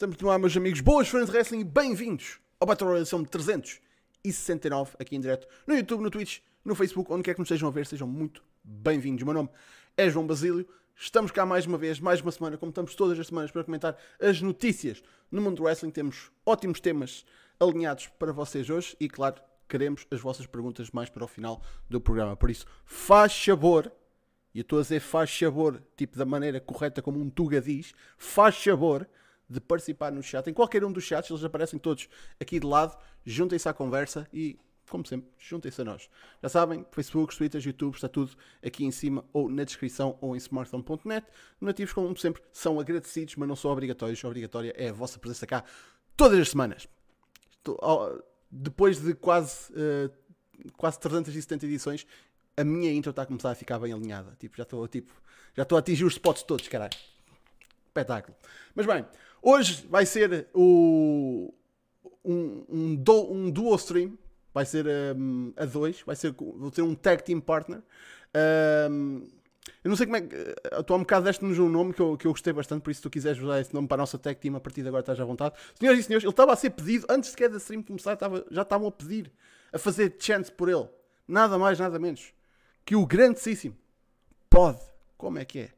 Estamos no ar, meus amigos. Boas fãs de wrestling bem-vindos ao Battle Royale edição 369 aqui em direto no YouTube, no Twitch, no Facebook, onde quer que nos estejam a ver, sejam muito bem-vindos. O meu nome é João Basílio. Estamos cá mais uma vez, mais uma semana, como estamos todas as semanas, para comentar as notícias no mundo do wrestling. Temos ótimos temas alinhados para vocês hoje e, claro, queremos as vossas perguntas mais para o final do programa. Por isso, faz favor, e eu estou a dizer faz favor, tipo da maneira correta como um Tuga diz, faz favor de participar no chat, em qualquer um dos chats, eles aparecem todos aqui de lado, juntem-se à conversa e, como sempre, juntem-se a nós. Já sabem, Facebook, Twitter, YouTube, está tudo aqui em cima ou na descrição ou em smartphone.net. Nativos, como sempre, são agradecidos, mas não são obrigatórios. Obrigatória é a vossa presença cá todas as semanas. Depois de quase, uh, quase 370 edições, a minha intro está a começar a ficar bem alinhada. Tipo, já estou tipo, já a atingir os spots todos, caralho. Espetáculo. Mas bem, Hoje vai ser o, um, um, do, um duo stream. Vai ser um, a dois. Vai ser, vou ter um tag team partner. Um, eu não sei como é que. Tu há um bocado deste-nos um nome que eu, que eu gostei bastante, por isso se tu quiseres usar esse nome para a nossa tag team, a partir de agora estás à vontade. Senhoras e senhores, ele estava a ser pedido, antes sequer da stream começar, estava, já estavam a pedir, a fazer chance por ele. Nada mais, nada menos. Que o grandíssimo pode. Como é que é?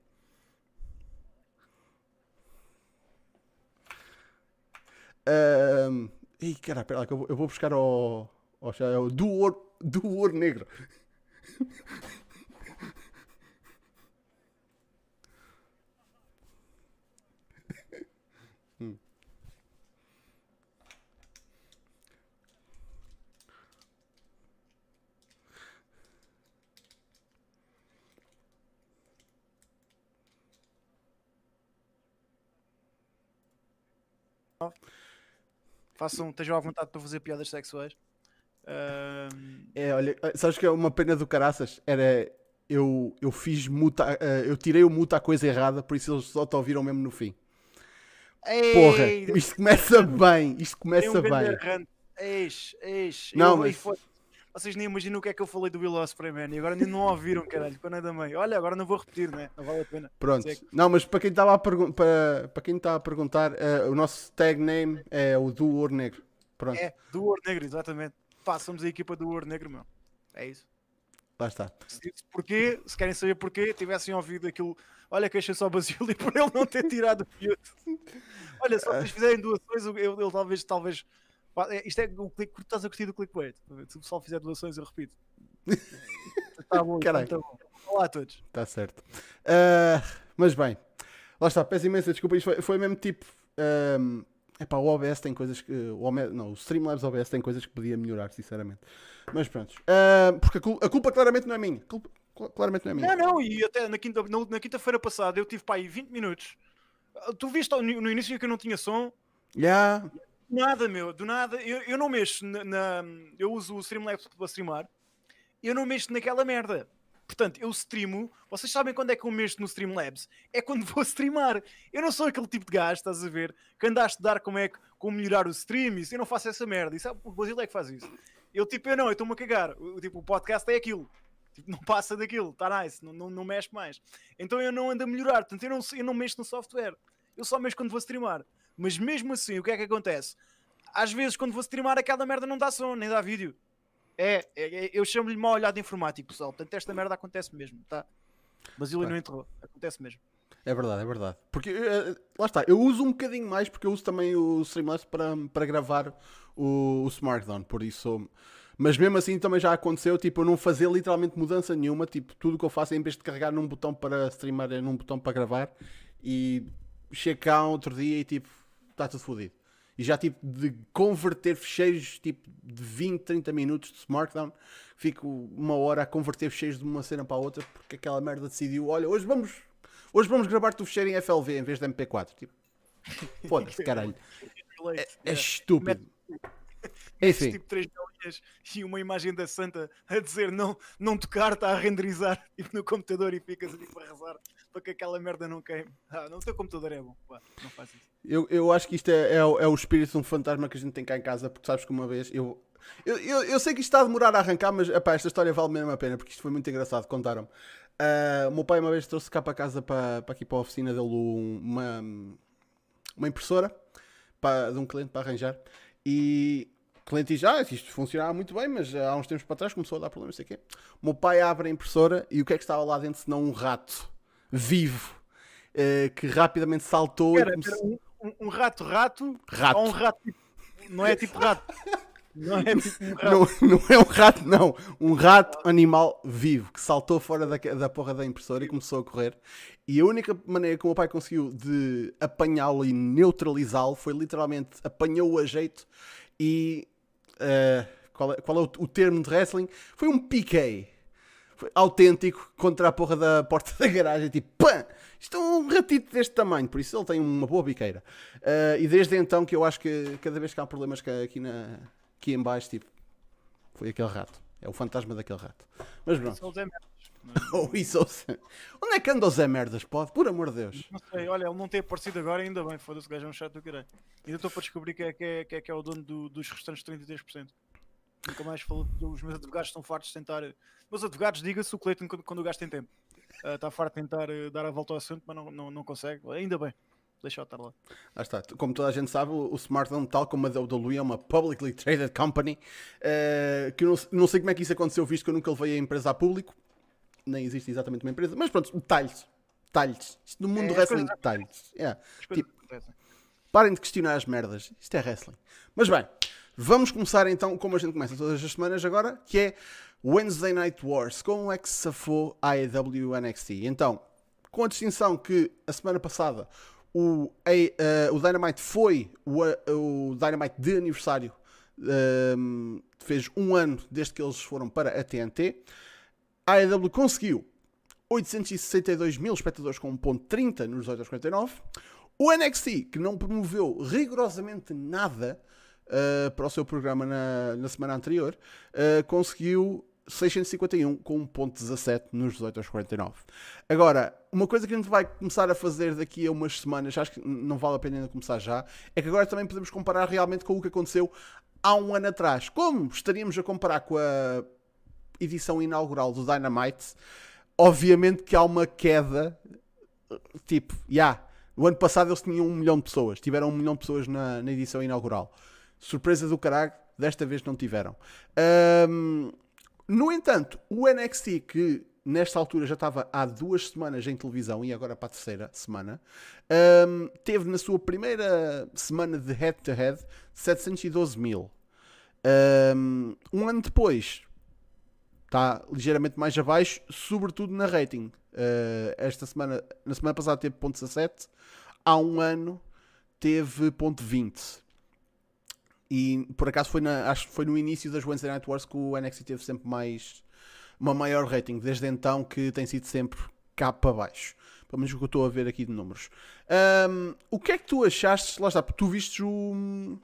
Um, Ih, caralho, pera lá, que eu vou, eu vou buscar ao, ao, ao do, ouro, do ouro negro. hum. Façam, estejam à vontade para fazer piadas sexuais. Uh... É, olha, sabes que é uma pena do caraças? Era. Eu, eu fiz muta, uh, eu tirei o muta a coisa errada, por isso eles só te ouviram mesmo no fim. Ei, Porra, isto começa bem, isto começa um bem. Eis, eis. Não, eu, mas... Foi, vocês nem imaginam o que é que eu falei do Will Ospreay, man. E agora nem não ouviram, caralho. Quando é da mãe. Olha, agora não vou repetir, né? Não vale a pena. Pronto. Não, mas para quem estava a, para, para quem a perguntar, uh, o nosso tag name é o do Ouro Negro. Pronto. É, do Ouro Negro, exatamente. Façamos a equipa do Ouro Negro, meu. É isso. Lá está. Se, porquê, se querem saber porquê, tivessem ouvido aquilo. Olha, queixa só Basílio e por ele não ter tirado o fiuto. Olha, se vocês fizerem doações, ele, ele talvez, talvez é, isto é o click, tu estás a curtir do clickbait. Se o pessoal fizer doações, eu repito. Está bom, está bom. Olá a todos. Está certo. Uh, mas bem, lá está, peço imensa desculpa. Isto foi, foi mesmo tipo. Um, epá, o OBS tem coisas que. O, não, o Streamlabs OBS tem coisas que podia melhorar, sinceramente. Mas pronto. Uh, porque a culpa, a culpa, claramente não é minha. Culpa, claramente não é minha. Não, não, e até na quinta-feira na quinta passada eu tive para aí 20 minutos. Tu viste no início que eu não tinha som? Yeah nada, meu, do nada. Eu, eu não mexo na, na, Eu uso o Streamlabs para streamar. Eu não mexo naquela merda. Portanto, eu streamo. Vocês sabem quando é que eu mexo no Streamlabs? É quando vou streamar. Eu não sou aquele tipo de gajo, estás a ver? Que anda a estudar como é que como melhorar o stream. Isso, eu não faço essa merda. Isso, o Brasil é que faz isso. Eu, tipo, eu não, eu estou-me a cagar. O, tipo, o podcast é aquilo. Tipo, não passa daquilo, está nice, não, não, não mexe mais. Então eu não ando a melhorar, portanto eu não, eu não mexo no software. Eu só mexo quando vou streamar. Mas mesmo assim, o que é que acontece? Às vezes, quando vou streamar, aquela merda não dá som, nem dá vídeo. É, é, é eu chamo-lhe mal olhado informático, pessoal. Portanto, esta merda acontece mesmo, tá? Mas ele não entrou, acontece mesmo. É verdade, é verdade. Porque uh, lá está, eu uso um bocadinho mais porque eu uso também o Streamlabs para, para gravar o, o Smartdown, por isso. Mas mesmo assim também já aconteceu, tipo, eu não fazer literalmente mudança nenhuma, tipo, tudo que eu faço é em vez de carregar num botão para streamar é num botão para gravar e chego cá outro dia e tipo, está tudo fodido. E já tipo de converter fecheiros tipo de 20, 30 minutos de Smartdown, fico uma hora a converter fecheiros de uma cena para a outra porque aquela merda decidiu, olha, hoje vamos, hoje vamos gravar-te o fecheiro em FLV em vez de MP4. Tipo, foda-se, caralho. É, é estúpido. Enfim. Tipo três galinhas e uma imagem da Santa a dizer não, não tocar, está a renderizar tipo, no computador e ficas ali para rezar para que aquela merda não queime. Ah, não, o teu computador é bom. Pá, não faz isso. Eu, eu acho que isto é, é, é, o espírito de um fantasma que a gente tem cá em casa, porque sabes que uma vez eu. Eu, eu, eu sei que isto está a demorar a arrancar, mas epá, esta história vale mesmo a pena porque isto foi muito engraçado. Contaram-me. Uh, o meu pai uma vez trouxe cá para casa, para, para aqui para a oficina dele, uma, uma impressora para, de um cliente para arranjar. E o cliente diz: Ah, isto funcionava muito bem, mas há uns tempos para trás começou a dar problemas, não sei o quê. O meu pai abre a impressora e o que é que estava lá dentro senão um rato vivo eh, que rapidamente saltou Era, era um, um- um rato-rato Rato. ou um rato tipo- Não é tipo rato. Não é tipo um rato. Não, não é um rato, não. Um rato animal vivo que saltou fora da, da porra da impressora e começou a correr. E a única maneira que o meu pai conseguiu de apanhá-lo e neutralizá-lo foi literalmente apanhou-o a jeito e. eh, qual é, qual é o, o termo de wrestling? Foi um piquei. Autêntico contra a porra da porta da garagem. Tipo, pã! Isto é um ratito deste tamanho, por isso ele tem uma boa biqueira. Eh, e desde então que eu acho que cada vez que há problemas aqui, na, aqui em baixo, tipo, foi aquele rato. É o fantasma daquele rato. Mas pronto. São os merdas. Oh, isso, oh, Zé. Onde é que anda o Zé Merdas? Pode? Por amor de Deus. Não sei, olha, ele não tem aparecido agora, ainda bem, foda-se, o gajo é um chato do caralho. Ainda estou para descobrir quem é que é, quem é, que é o dono do- dos restantes 33%. Nunca mais falou, os meus advogados estão fartos de tentar. Meus advogados, diga-se o Cleiton quando, quando o gajo tem tempo. Ah, Está farto de tentar eh, dar a volta ao assunto, mas não, não, não consegue. Ainda bem, deixa-o estar lá. Lá está. Como toda a gente sabe, o o Smartphone, tal como a WWE, é uma publicly traded company. eh, que eu não, não sei como é que isso aconteceu, visto que eu nunca levei a empresa a público. Nem existe exatamente uma empresa. Mas pronto, detalhes. Detalhes. Isto no mundo É, do wrestling, detalhes. Yeah. Coisas Tipo. Parem de questionar as merdas. Isto é wrestling. Mas bem, vamos começar então, como a gente começa todas as semanas agora, que é Wednesday Night Wars. Como é que se safou a AEW NXT? Então, com a distinção que a semana passada o, A- eh, o Dynamite foi o, a- o Dynamite de aniversário. ehm, fez um ano desde que eles foram para a TNT. A AEW conseguiu 862 mil espectadores com 1.30 nos 18 aos 49. O NXT, que não promoveu rigorosamente nada uh, para o seu programa na, na semana anterior, uh, conseguiu 651 com 1.17 nos 18 aos 49. Agora, uma coisa que a gente vai começar a fazer daqui a umas semanas, acho que não vale a pena ainda começar já, é que agora também podemos comparar realmente com o que aconteceu há um ano atrás. Como estaríamos a comparar com a edição inaugural do Dynamite, obviamente que há uma queda. Tipo, já. Yeah, no ano passado eles tinham um milhão de pessoas, tiveram um milhão de pessoas na, na edição inaugural. Surpresa do caralho, desta vez não tiveram. Ahm, no entanto, o NXT, que nesta altura já estava há duas semanas em televisão e agora para a terceira semana, ahm, teve na sua primeira semana de head-to-head 712 mil. Ahm, Um ano depois, está ligeiramente mais abaixo, sobretudo na rating. Uh, esta semana, na semana passada teve ponto 17, há um ano teve ponto 20. E por acaso foi, na, acho que foi no início das Wednesday Night Wars que o NXT teve sempre mais uma maior rating. Desde então que tem sido sempre cá para baixo. Pelo menos o que eu estou a ver aqui de números. Um, o que é que tu achaste? Lá está, tu viste o,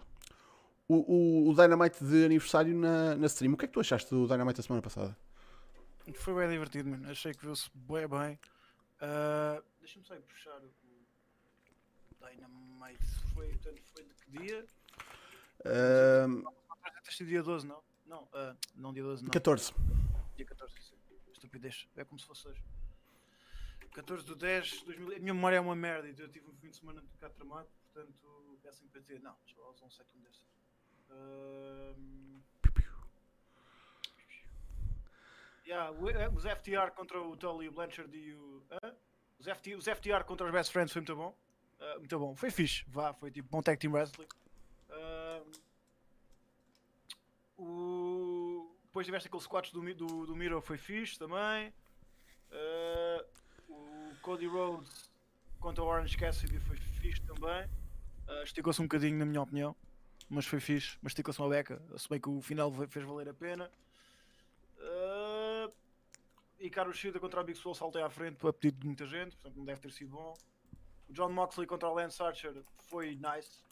o, o Dynamite de aniversário na, na stream. O que é que tu achaste do Dynamite da semana passada? Foi bem divertido, mano. Achei que viu-se bem bem. Ah, Deixa-me só ir puxar o Dynamite. Foi, portanto, foi de que dia? Deve ter sido dia 12, não? Não, ah, não dia 12, não. 14. Dia 14, sim. Estupidez. É como se fosse hoje. 14 de 10 de 2000. A minha memória é uma merda. então Eu tive um fim de semana de cá tramado, portanto, peço empatia. Não, deixa lá usar um século desse. Ahm, Yeah, eh, os FTR contra o Tully Blanchard e o. hã? Os, FT, os FTR contra os Best Friends foi muito bom. Ah, muito bom. Foi fixe. Vá, foi tipo bom tag team wrestling. Ah, o... Depois tiveste aqueles squats do, do, do Miro, foi fixe também. Ah, o Cody Rhodes contra o Orange Cassidy foi fixe também. Ah, Esticou-se um bocadinho, na minha opinião. Mas foi fixe. Mas esticou-se uma beca. Se bem que o final fez valer a pena. Uh, e Carlos Shida contra o Big Soul saltei à frente a pedido de muita gente, portanto não deve ter sido bom. O John Moxley contra o Lance Archer foi nice.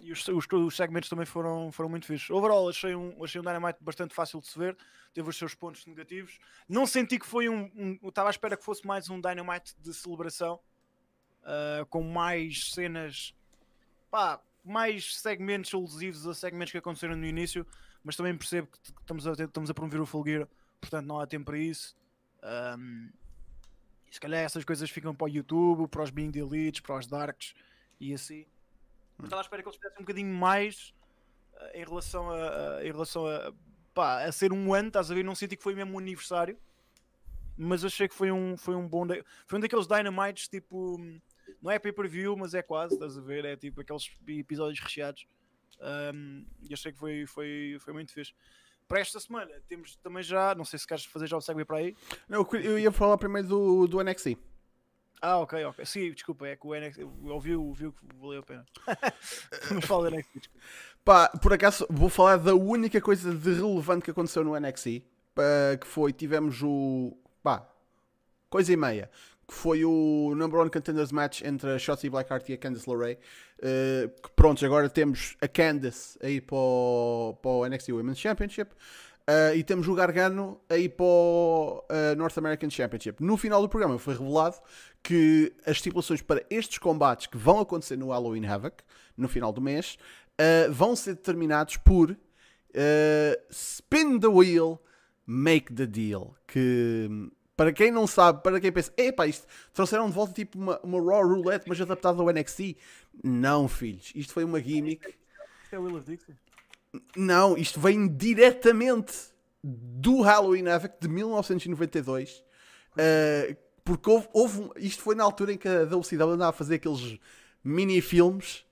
E os, os, os segmentos também foram, foram muito fixos. Overall, achei um, achei um Dynamite bastante fácil de se ver, teve os seus pontos negativos. Não senti que foi um. um estava à espera que fosse mais um Dynamite de celebração, uh, com mais cenas, pá, mais segmentos alusivos a segmentos que aconteceram no início mas também percebo que estamos a, estamos a promover o Full Gear, portanto não há tempo para isso. Um, se calhar essas coisas ficam para o YouTube, para os Being Elites, para os Darks e assim. Eu estava à espera que eles fizessem um bocadinho mais eh, em relação a, em relação a, pá, a ser um ano, estás a ver? Não senti que foi mesmo um aniversário, mas achei que foi um, foi um bom. Foi um daqueles Dynamites tipo. Não é pay-per-view, mas é quase, estás a ver? É tipo aqueles episódios recheados. Um, e achei que foi, foi, foi muito fixe. Para esta semana temos também já, não sei se queres fazer já o segue para aí. Eu ia falar primeiro do, do NXT. Ah, ok, ok. Sim, desculpa, é que o NXT, eu ouvi, que valeu a pena. mas fala do NXT. Pá, por acaso vou falar da única coisa de relevante que aconteceu no NXT, que foi, tivemos o, pá, coisa e meia, que foi o Number One Contenders Match entre a Shotzi Blackheart e a Candice LeRae, que pronto, agora temos a Candice aí para o, para o NXT Women's Championship, eh, e temos o Gargano aí para o eh, North American Championship. No final do programa foi revelado que as estipulações para estes combates que vão acontecer no Halloween Havoc, no final do mês, uh, vão ser determinados por uh, Spin the Wheel, Make the Deal. Que para quem não sabe, para quem pensa, epá, isto trouxeram de volta tipo uma, uma Raw Roulette, mas adaptada ao NXT. Não, filhos, isto foi uma gimmick. Isto é Will of Dixie. Não, isto vem diretamente do Halloween Havoc de 1992. Uh, porque houve, houve isto foi na altura em que a WCW andava a fazer aqueles mini-filmes.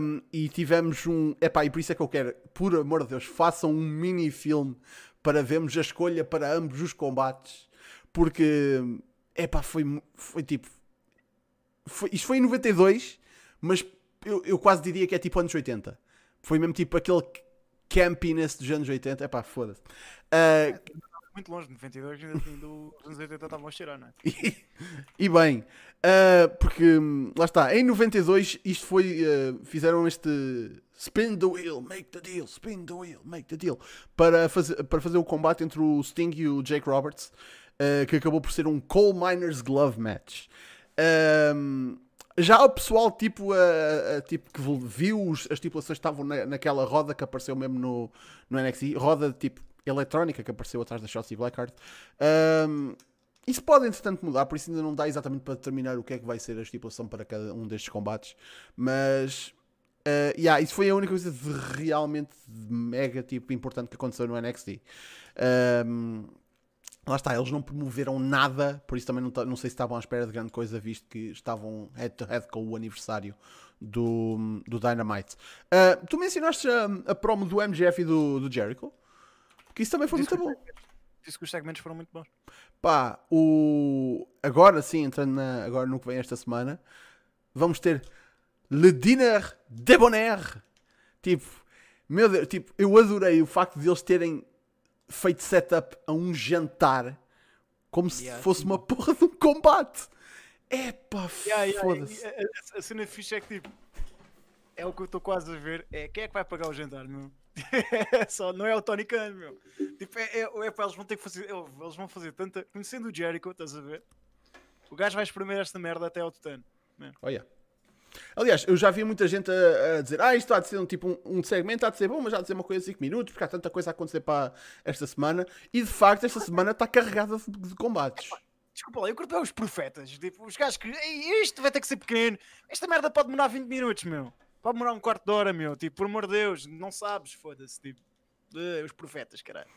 um, e tivemos um. Epá, e por isso é que eu quero, por amor de Deus, façam um mini-filme para vermos a escolha para ambos os combates. Porque, epá, foi, foi tipo. Foi, isto foi em 92, mas eu, eu quase diria que é tipo anos 80. Foi mesmo tipo aquele campiness dos anos 80. Epá, foda-se. Uh, Muito longe, de 92, ainda assim, do- dos anos 80 estavam a cheirar, não é? e, e bem, ah, porque hum, lá está, em 92 isto foi, ah, fizeram este spin the wheel, make the deal, spin the wheel, make the deal, para fazer, para fazer o combate entre o Sting e o Jake Roberts, ah, que acabou por ser um Coal Miners Glove Match. Ahm, já o pessoal tipo, a- a- tipo que viu os- as estipulações estavam na, naquela roda que apareceu mesmo no, no NXT, roda tipo eletrónica que apareceu atrás da Shotzi Blackheart. Ahm, isso pode, entretanto, mudar, por isso ainda não dá exatamente para determinar o que é que vai ser a estipulação para cada um destes combates. Mas, uh, yeah, isso foi a única coisa de realmente mega tipo, importante que aconteceu no NXT. Um, lá está, eles não promoveram nada, por isso também não, ta- não sei se estavam à espera de grande coisa, visto que estavam head to head com o aniversário do, do Dynamite. Uh, tu mencionaste a, a promo do MGF e do, do Jericho, que isso também foi Disse muito bom. Disse que os segmentos foram muito bons. Pá, o... agora sim, entrando na- agora no que vem esta semana, vamos ter Le Diner Debonair. Tipo, meu Deus, tipo, eu adorei o facto de eles terem feito setup a um jantar como se Yeah, fosse uma porra de um combate. Epá, Yeah, yeah, foda-se. e a, a- a cena fixe é que tipo é o que eu estou quase a ver. É quem é que vai pagar o jantar, meu? É Só, não é o Tony Khan, meu. Tipo, é, é, é pá, eles vão ter que fazer. Eles vão fazer tanta. Conhecendo o Jericho, estás a ver? O gajo vai espremer esta merda até ao tutano. Olha. Aliás, eu já vi muita gente a, a dizer Ah, isto há de ser um, tipo, um, um segmento, há de ser bom, mas há de ser uma coisa de 5 minutos, porque há tanta coisa a acontecer para esta semana. E de facto, esta semana está carregada de, de combates. Desculpa lá, eu curto os profetas. Tipo, os gajos que. Isto vai ter que ser pequeno. Esta merda pode demorar 20 minutos, meu. Pode demorar um quarto de hora, meu. Tipo, por amor de Deus, não sabes, foda-se. Tipo, Eh, os profetas, caralho.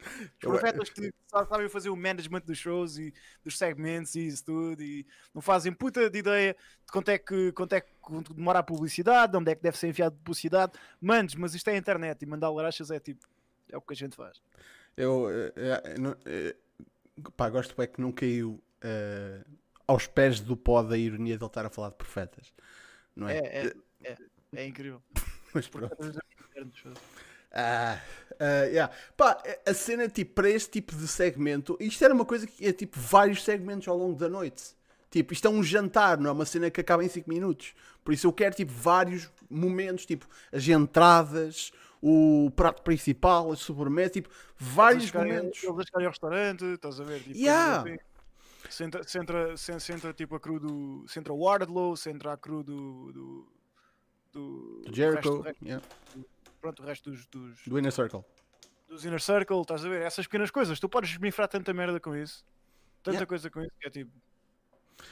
Os Eu- profetas que sabem fazer o management dos shows e dos segmentos e isso tudo e não fazem puta de ideia de quanto é que, quanto é que demora a publicidade, de onde é que deve ser enviado publicidade. Manos, mas isto é a internet e mandar larachas é tipo, é o que a gente faz. Eu, eh, eh, não- eh, pá, gosto é que não caiu aos pés do pó da ironia de ele estar a falar de profetas. Não é? É, é, é, é incrível. Mas pronto. Ah, ah, yeah. Pá, a cena, tipo, para este tipo de segmento, isto era uma coisa que é tipo vários segmentos ao longo da noite. Tipo, isto é um jantar, não é uma cena que acaba em 5 minutos. Por isso eu quero, tipo, vários momentos, tipo, as entradas, o prato principal, as sobremesas, tipo, vários momentos. Eles a chegarem ao restaurante, estás a ver? Tipo, Yeah. assim. Se entra, se, entra, tipo a crew do. Se entra o Wardlow, se entra a crew do. do, do, Do Jericho, resto- yeah, pronto, o resto dos, dos, do Inner Circle. dos Inner Circle, estás a ver? Essas pequenas coisas, tu podes esmifrar tanta merda com isso, tanta Yeah. coisa com isso, que é tipo.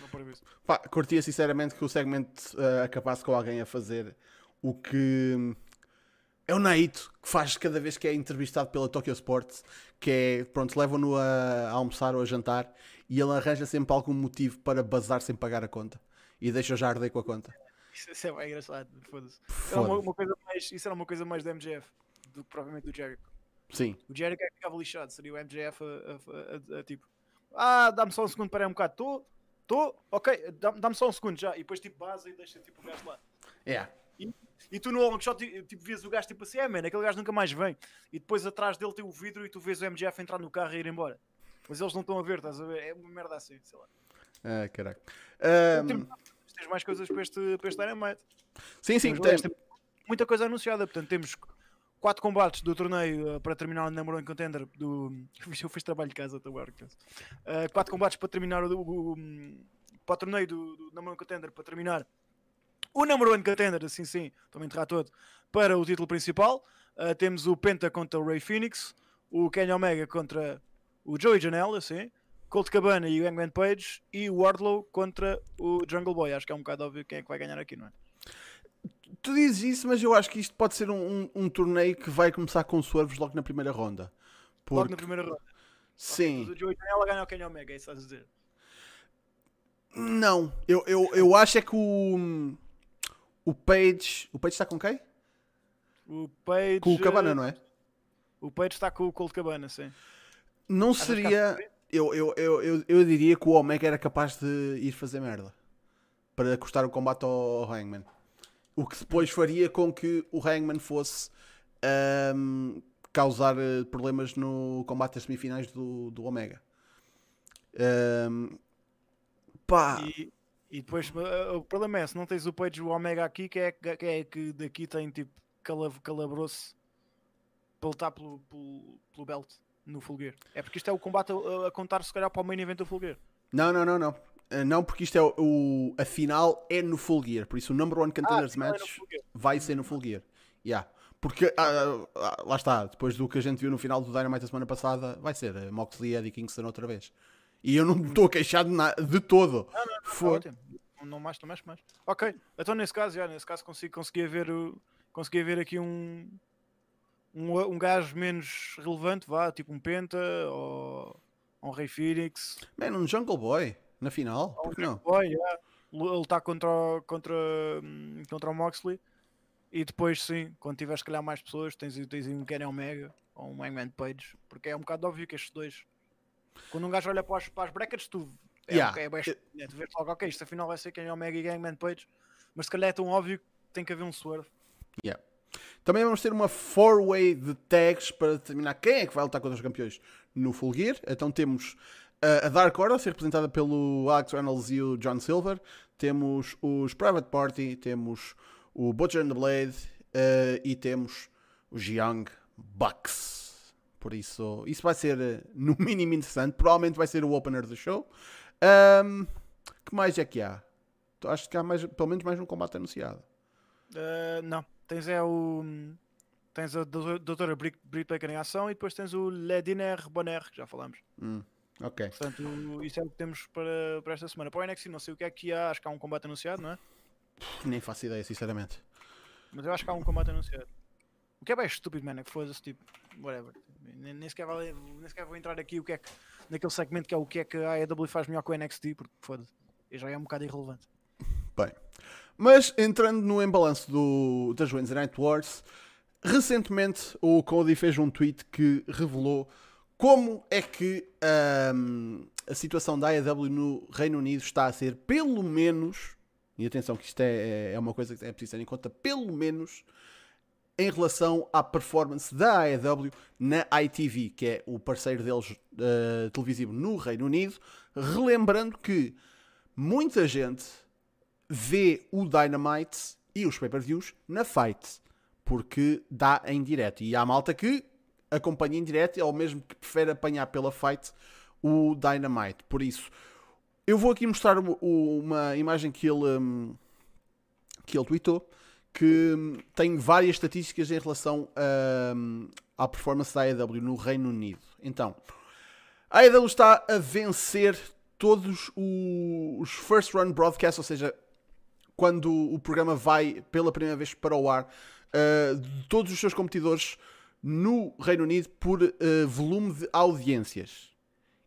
Não para isso. Pá, curtia sinceramente que o segmento uh, acabasse com alguém a fazer o que é o Naito que faz cada vez que é entrevistado pela Tokyo Sports, que é, pronto, levam-no a, a almoçar ou a jantar e ele arranja sempre algum motivo para bazar sem pagar a conta e deixa já arder com a conta. Isso, é bem engraçado, foda-se. Era uma, Foda. uma coisa mais, isso era uma coisa mais do MJF do que provavelmente do Jericho. Sim, O Jericho é que ficava lixado, seria o MJF a, a- a- a- tipo, ah, dá-me só um segundo para um bocado, estou, estou, ok, dá- dá-me só um segundo já, e depois tipo base e deixa tipo o gajo lá. é. E tu no long shot tipo, vês o gajo tipo assim, é, mano, aquele gajo nunca mais vem. E depois atrás dele tem o vidro e tu vês o MJF entrar no carro e ir embora. Mas eles não estão a ver, estás a ver? É uma merda assim, sei lá. Ah, caraca. Ahm, Tens mais coisas para este, para este Dynamite. sim, sim, tem, muita coisa anunciada. Portanto, temos quatro combates do torneio uh, para terminar o number one contender do. Eu fiz trabalho de casa, agora. Uh, quatro combates para terminar o, o- o- para o torneio do, do number one contender para terminar o number one contender, assim sim, estou a enterrar todo, para o título principal. Uh, temos o Penta contra o Ray Phoenix, o Kenny Omega contra o Joey Janela, assim. Colt Cabana e o Hangman Page e o Wardlow contra o Jungle Boy. Acho que é um bocado óbvio quem é que vai ganhar aqui, não é? tu dizes isso, mas eu acho que isto pode ser um, um, um torneio que vai começar com swerves logo na primeira ronda. Logo Porque, na primeira ronda. sim, Mas o Joey Janela ganha o Kenny Omega, é isso a dizer. não, eu, eu, eu acho é que o, o Page, o Page está com quem? O Page. Com o Cabana, não é? O Page está com o Colt Cabana, sim. Não seria. Eu, eu, eu, eu, eu diria que o Omega era capaz de ir fazer merda para custar o combate ao Hangman. O que depois faria com que o Hangman fosse ahm, causar eh, problemas no combate das semifinais do, do Omega. Ahm, pá, E, e depois uh, o problema é: se não tens o Page e o Omega aqui, que é que, é que daqui tem tipo calab calabroso para lutar pelo, pelo, pelo belt no Full Gear. É porque isto é o combate a, a contar, se calhar, para o main event do Full Gear. não, não, não, não. Ah, Não, porque isto é o, o- a final é no Full Gear, por isso o number one contenders afinal é match Gear. vai ser no Full Gear. Yeah. Porque ah, ah, lá está, depois do que a gente viu no final do Dynamite a semana passada, vai ser eh, Moxley e Eddie Kingston outra vez. E eu não estou a queixar de, nada, de todo. Tá Foi. ótimo. Não, não mais, não mexe mais. Ok, então nesse caso, já, nesse caso consigo, conseguia ver, conseguia ver aqui um, um, um gajo menos relevante, vá, tipo um Penta ou um Rei Phoenix. Man, um Jungle Boy na final, ou um por que não? Boy, yeah, lutar contra, o- contra, hum, contra o Moxley. E depois, sim, quando tiveres, calhar, mais pessoas, tens, tens um Kenny Omega ou um Hangman Page, porque é um bocado óbvio que estes dois, quando um gajo olha para as, para as brackets, tu é, Yeah. é, bem- é, tu vês logo, ok, isto afinal vai ser Kenny Omega e Hangman Page, mas se calhar é tão óbvio que tem que haver um swerve. Yeah. Também vamos ter uma four-way de tags para determinar quem é que vai lutar contra os campeões no Full Gear. Então temos uh, a Dark Order, a ser representada pelo Alex Reynolds e o John Silver. Temos os Private Party, temos o Butcher and the Blade uh, e temos os Young Bucks. Por isso, isso vai ser uh, no mínimo interessante. Provavelmente vai ser o opener do show. Um, que mais é que há? Acho que há mais, pelo menos mais um combate anunciado. Uh, não, tens é o. Tens a doutor- doutora Britt Baker em ação e depois tens o Lediner Bonner, que já falamos. Hum, ok. Portanto, isso é o que temos para, para esta semana. Para o NXT, não sei o que é que há, acho que há um combate anunciado, não é? Nem faço ideia, sinceramente. Mas eu acho que há um combate anunciado. O que é bem estúpido, mano, é que foda-se, tipo, whatever. Nem, nem, sequer vale- nem sequer vou entrar aqui o que é que, naquele segmento que é o que é que a AEW faz melhor que o NXT, porque foda-se, já é um bocado irrelevante. Bem. Mas entrando no embalanço do, das Wednesday Night Wars, recentemente o Cody fez um tweet que revelou como é que ahm, a situação da AEW no Reino Unido está a ser, pelo menos, e atenção que isto é, é uma coisa que é preciso ter em conta, pelo menos em relação à performance da AEW na ITV, que é o parceiro deles eh, televisivo no Reino Unido, relembrando que muita gente vê o Dynamite e os pay-per-views na Fight, porque dá em direto. E há malta que acompanha em direto ou mesmo que prefere apanhar pela Fight o Dynamite. Por isso, eu vou aqui mostrar uma imagem que ele, hum, que ele tweetou, que hum, tem várias estatísticas em relação hum, à performance da AEW no Reino Unido. Então, a AEW está a vencer todos os first run broadcasts, ou seja, quando o programa vai pela primeira vez para o ar, uh, todos os seus competidores no Reino Unido por uh, volume de audiências.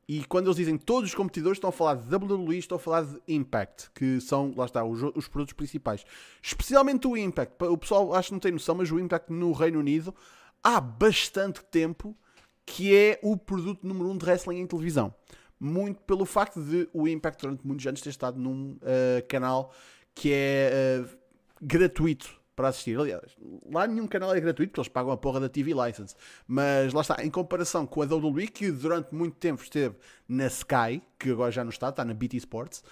E quando eles dizem todos os competidores, estão a falar de WWE, estão a falar de Impact, que são, lá está, os, os produtos principais. Especialmente o Impact. O pessoal acho que não tem noção, mas o Impact no Reino Unido há bastante tempo que é o produto número um de wrestling em televisão. Muito pelo facto de o Impact durante muitos anos ter estado num uh, canal que é uh, gratuito para assistir. Aliás, lá nenhum canal é gratuito porque eles pagam a porra da TV license. Mas lá está, em comparação com a WWE, que durante muito tempo esteve na Sky, que agora já não está, está na BT Sports,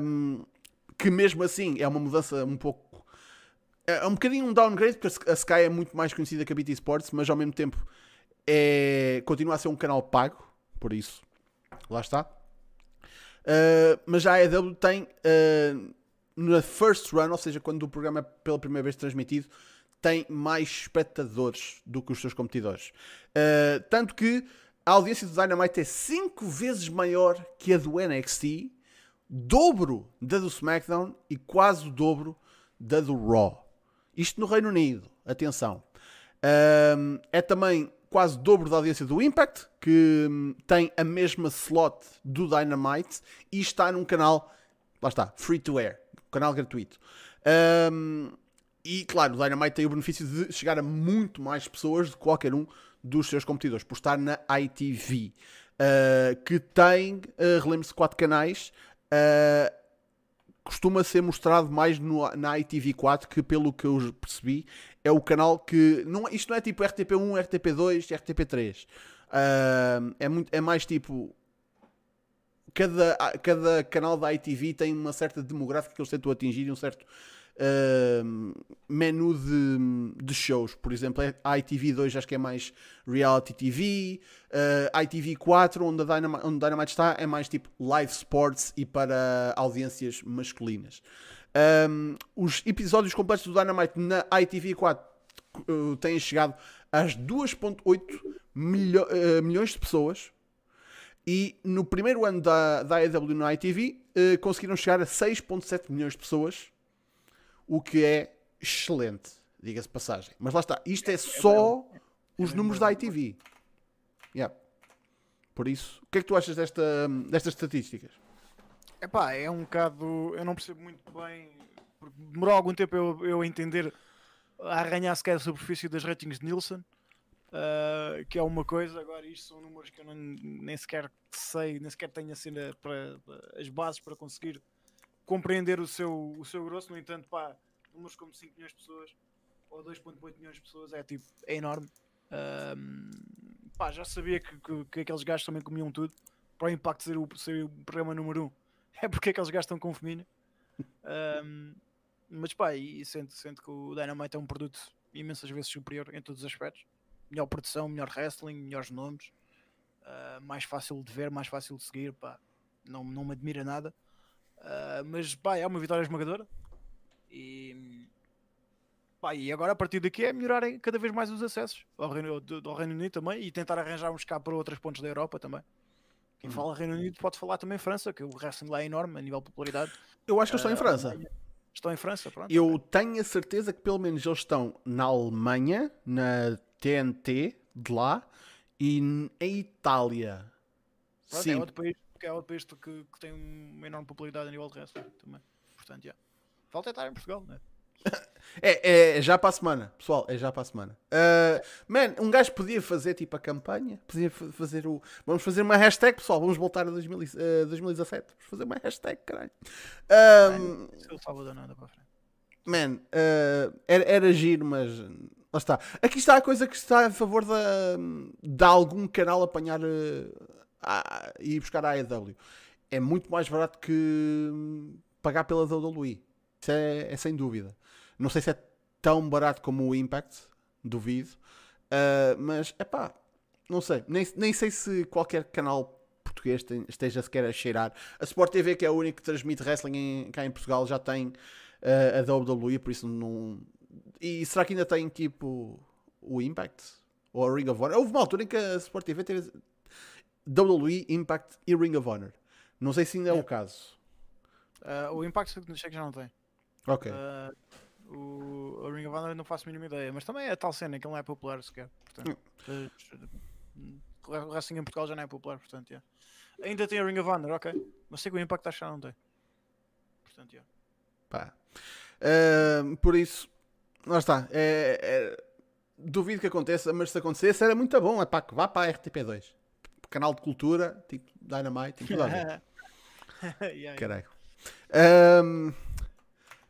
um, que mesmo assim é uma mudança um pouco. É um bocadinho um downgrade, porque a Sky é muito mais conhecida que a BT Sports, mas ao mesmo tempo é, continua a ser um canal pago, por isso, lá está. Uh, mas já a EW tem uh, na first run, ou seja, quando o programa é pela primeira vez transmitido, tem mais espectadores do que os seus competidores. Uh, tanto que a audiência do Dynamite é 5 vezes maior que a do NXT, dobro da do SmackDown e quase o dobro da do Raw. Isto no Reino Unido, atenção. Uh, é também quase dobro da audiência do Impact, que um, tem a mesma slot do Dynamite e está num canal, lá está, free to air canal gratuito. Um, e claro, o Dynamite tem o benefício de chegar a muito mais pessoas de qualquer um dos seus competidores, por estar na ITV, uh, que tem, uh, relembre-se, quatro canais. Uh, costuma ser mostrado mais no, na ITV4, que pelo que eu percebi, é o canal que. Não, isto não é tipo RTP1, RTP2, RTP3. Uh, é, muito, é mais tipo cada, cada canal da ITV tem uma certa demográfica que eles tentam atingir, um certo uh, menu de, de, shows. Por exemplo, a ITV 2 acho que é mais reality TV, uh, ITV 4, onde a Dynamite, onde Dynamite está, é mais tipo live sports e para audiências masculinas. Um, os episódios completos do Dynamite na ITV 4 uh, têm chegado às 2.8 milho, uh, milhões de pessoas e no primeiro ano da, da AEW na ITV uh, conseguiram chegar a 6,7 milhões de pessoas, o que é excelente, diga-se passagem. Mas lá está, isto é, é só é os é números da ITV. Yeah. Por isso, o que é que tu achas desta, destas estatísticas? Epá, é um bocado. Eu não percebo muito bem. Demorou algum tempo eu, eu a entender a arranhar sequer a superfície das ratings de Nielsen. Uh, que é uma coisa, agora isto são números que eu não, nem sequer sei, nem sequer tenho assim para, as bases para conseguir compreender o seu, o seu grosso. No entanto, pá, números como 5 milhões de pessoas ou 2,8 milhões de pessoas é tipo, é enorme. Uh, pá, já sabia que, que, que, aqueles gajos também comiam tudo para o impacto ser o, ser o programa número 1. Um. É porque aqueles gajos estão com família. Uh, mas pá, e sendo, sendo que o Dynamite é um produto imensas vezes superior em todos os aspectos melhor produção, melhor wrestling, melhores nomes, uh, mais fácil de ver, mais fácil de seguir, pá, não, não me admira nada. Uh, mas pá, é uma vitória esmagadora. E, pá, e agora a partir daqui é melhorarem cada vez mais os acessos ao Reino, ao Reino Unido também e tentar arranjarmos cá para outros pontos da Europa também. Quem hum. fala Reino Unido pode falar também França, que o wrestling lá é enorme a nível de popularidade. Eu acho que eles estão uh, em França. Estão em França, pronto. Eu tenho a certeza que pelo menos eles estão na Alemanha, na TNT de lá e em Itália. Pronto, é Sim. É outro país, é outro país que, que, tem uma enorme popularidade a nível de wrestling também. Portanto, já. Falta é estar em Portugal, né? é, é já para a semana, pessoal, é já para a semana. Uh, man, um gajo podia fazer tipo a campanha, podia fazer o. Vamos fazer uma hashtag, pessoal, vamos voltar a 2000, uh, 2017. Vamos fazer uma hashtag, caralho. Um, man, nada para frente. Man, uh, era, era giro, mas Lá está. Aqui está a coisa que está a favor da, de algum canal apanhar a, e buscar a AEW. É muito mais barato que pagar pela WWE. Isso é, é, sem dúvida. Não sei se é tão barato como o Impact, duvido. Uh, mas, é pá, não sei. Nem, nem sei se qualquer canal português esteja sequer a cheirar. A Sport TV, que é a única que transmite wrestling em, cá em Portugal, já tem uh, a WWE, por isso não, e será que ainda tem tipo o Impact? Ou a Ring of Honor? Houve uma altura em que a Sport TV teve WWE, Impact e Ring of Honor. Não sei se ainda é o Yeah. caso. Ah, o Impact sei que já não tem. Ok. Ah, o, o Ring of Honor não faço a mínima ideia, mas também é tal cena que ele não é popular sequer. Portanto, eh, o wrestling em Portugal já não é popular, portanto, yeah. ainda tem a Ring of Honor, ok. Mas sei que o Impact acho que já não tem. Portanto, yeah. Pá. Ahm, por isso, lá está. É, é- duvido que aconteça, mas se acontecesse era muito bom. É pá, que vá para a RTP2. Canal de cultura, tipo Dynamite, tem tudo a ver. Caralho. Ahm,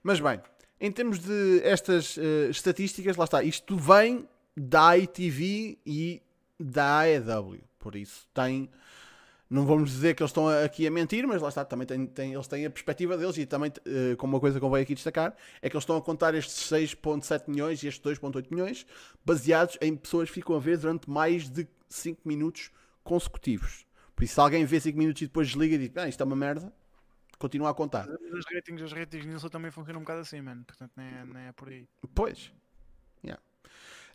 mas bem, em termos de estas eh, estatísticas, lá está. Isto vem da ITV e da AEW. Por isso, tem. Não vamos dizer que eles estão aqui a mentir, mas lá está, também tem, tem- eles têm a perspectiva deles e também, eh, como uma coisa que eu venho aqui destacar, é que eles estão a contar estes 6.7 milhões e estes 2.8 milhões baseados em pessoas que ficam a ver durante mais de 5 minutos consecutivos. Por isso, se alguém vê 5 minutos e depois desliga e diz, ah, isto é uma merda, continua a contar. As ratings, as ratings Nielsen também funcionam um bocado assim, mano. Portanto, nem é, nem é por aí. Pois.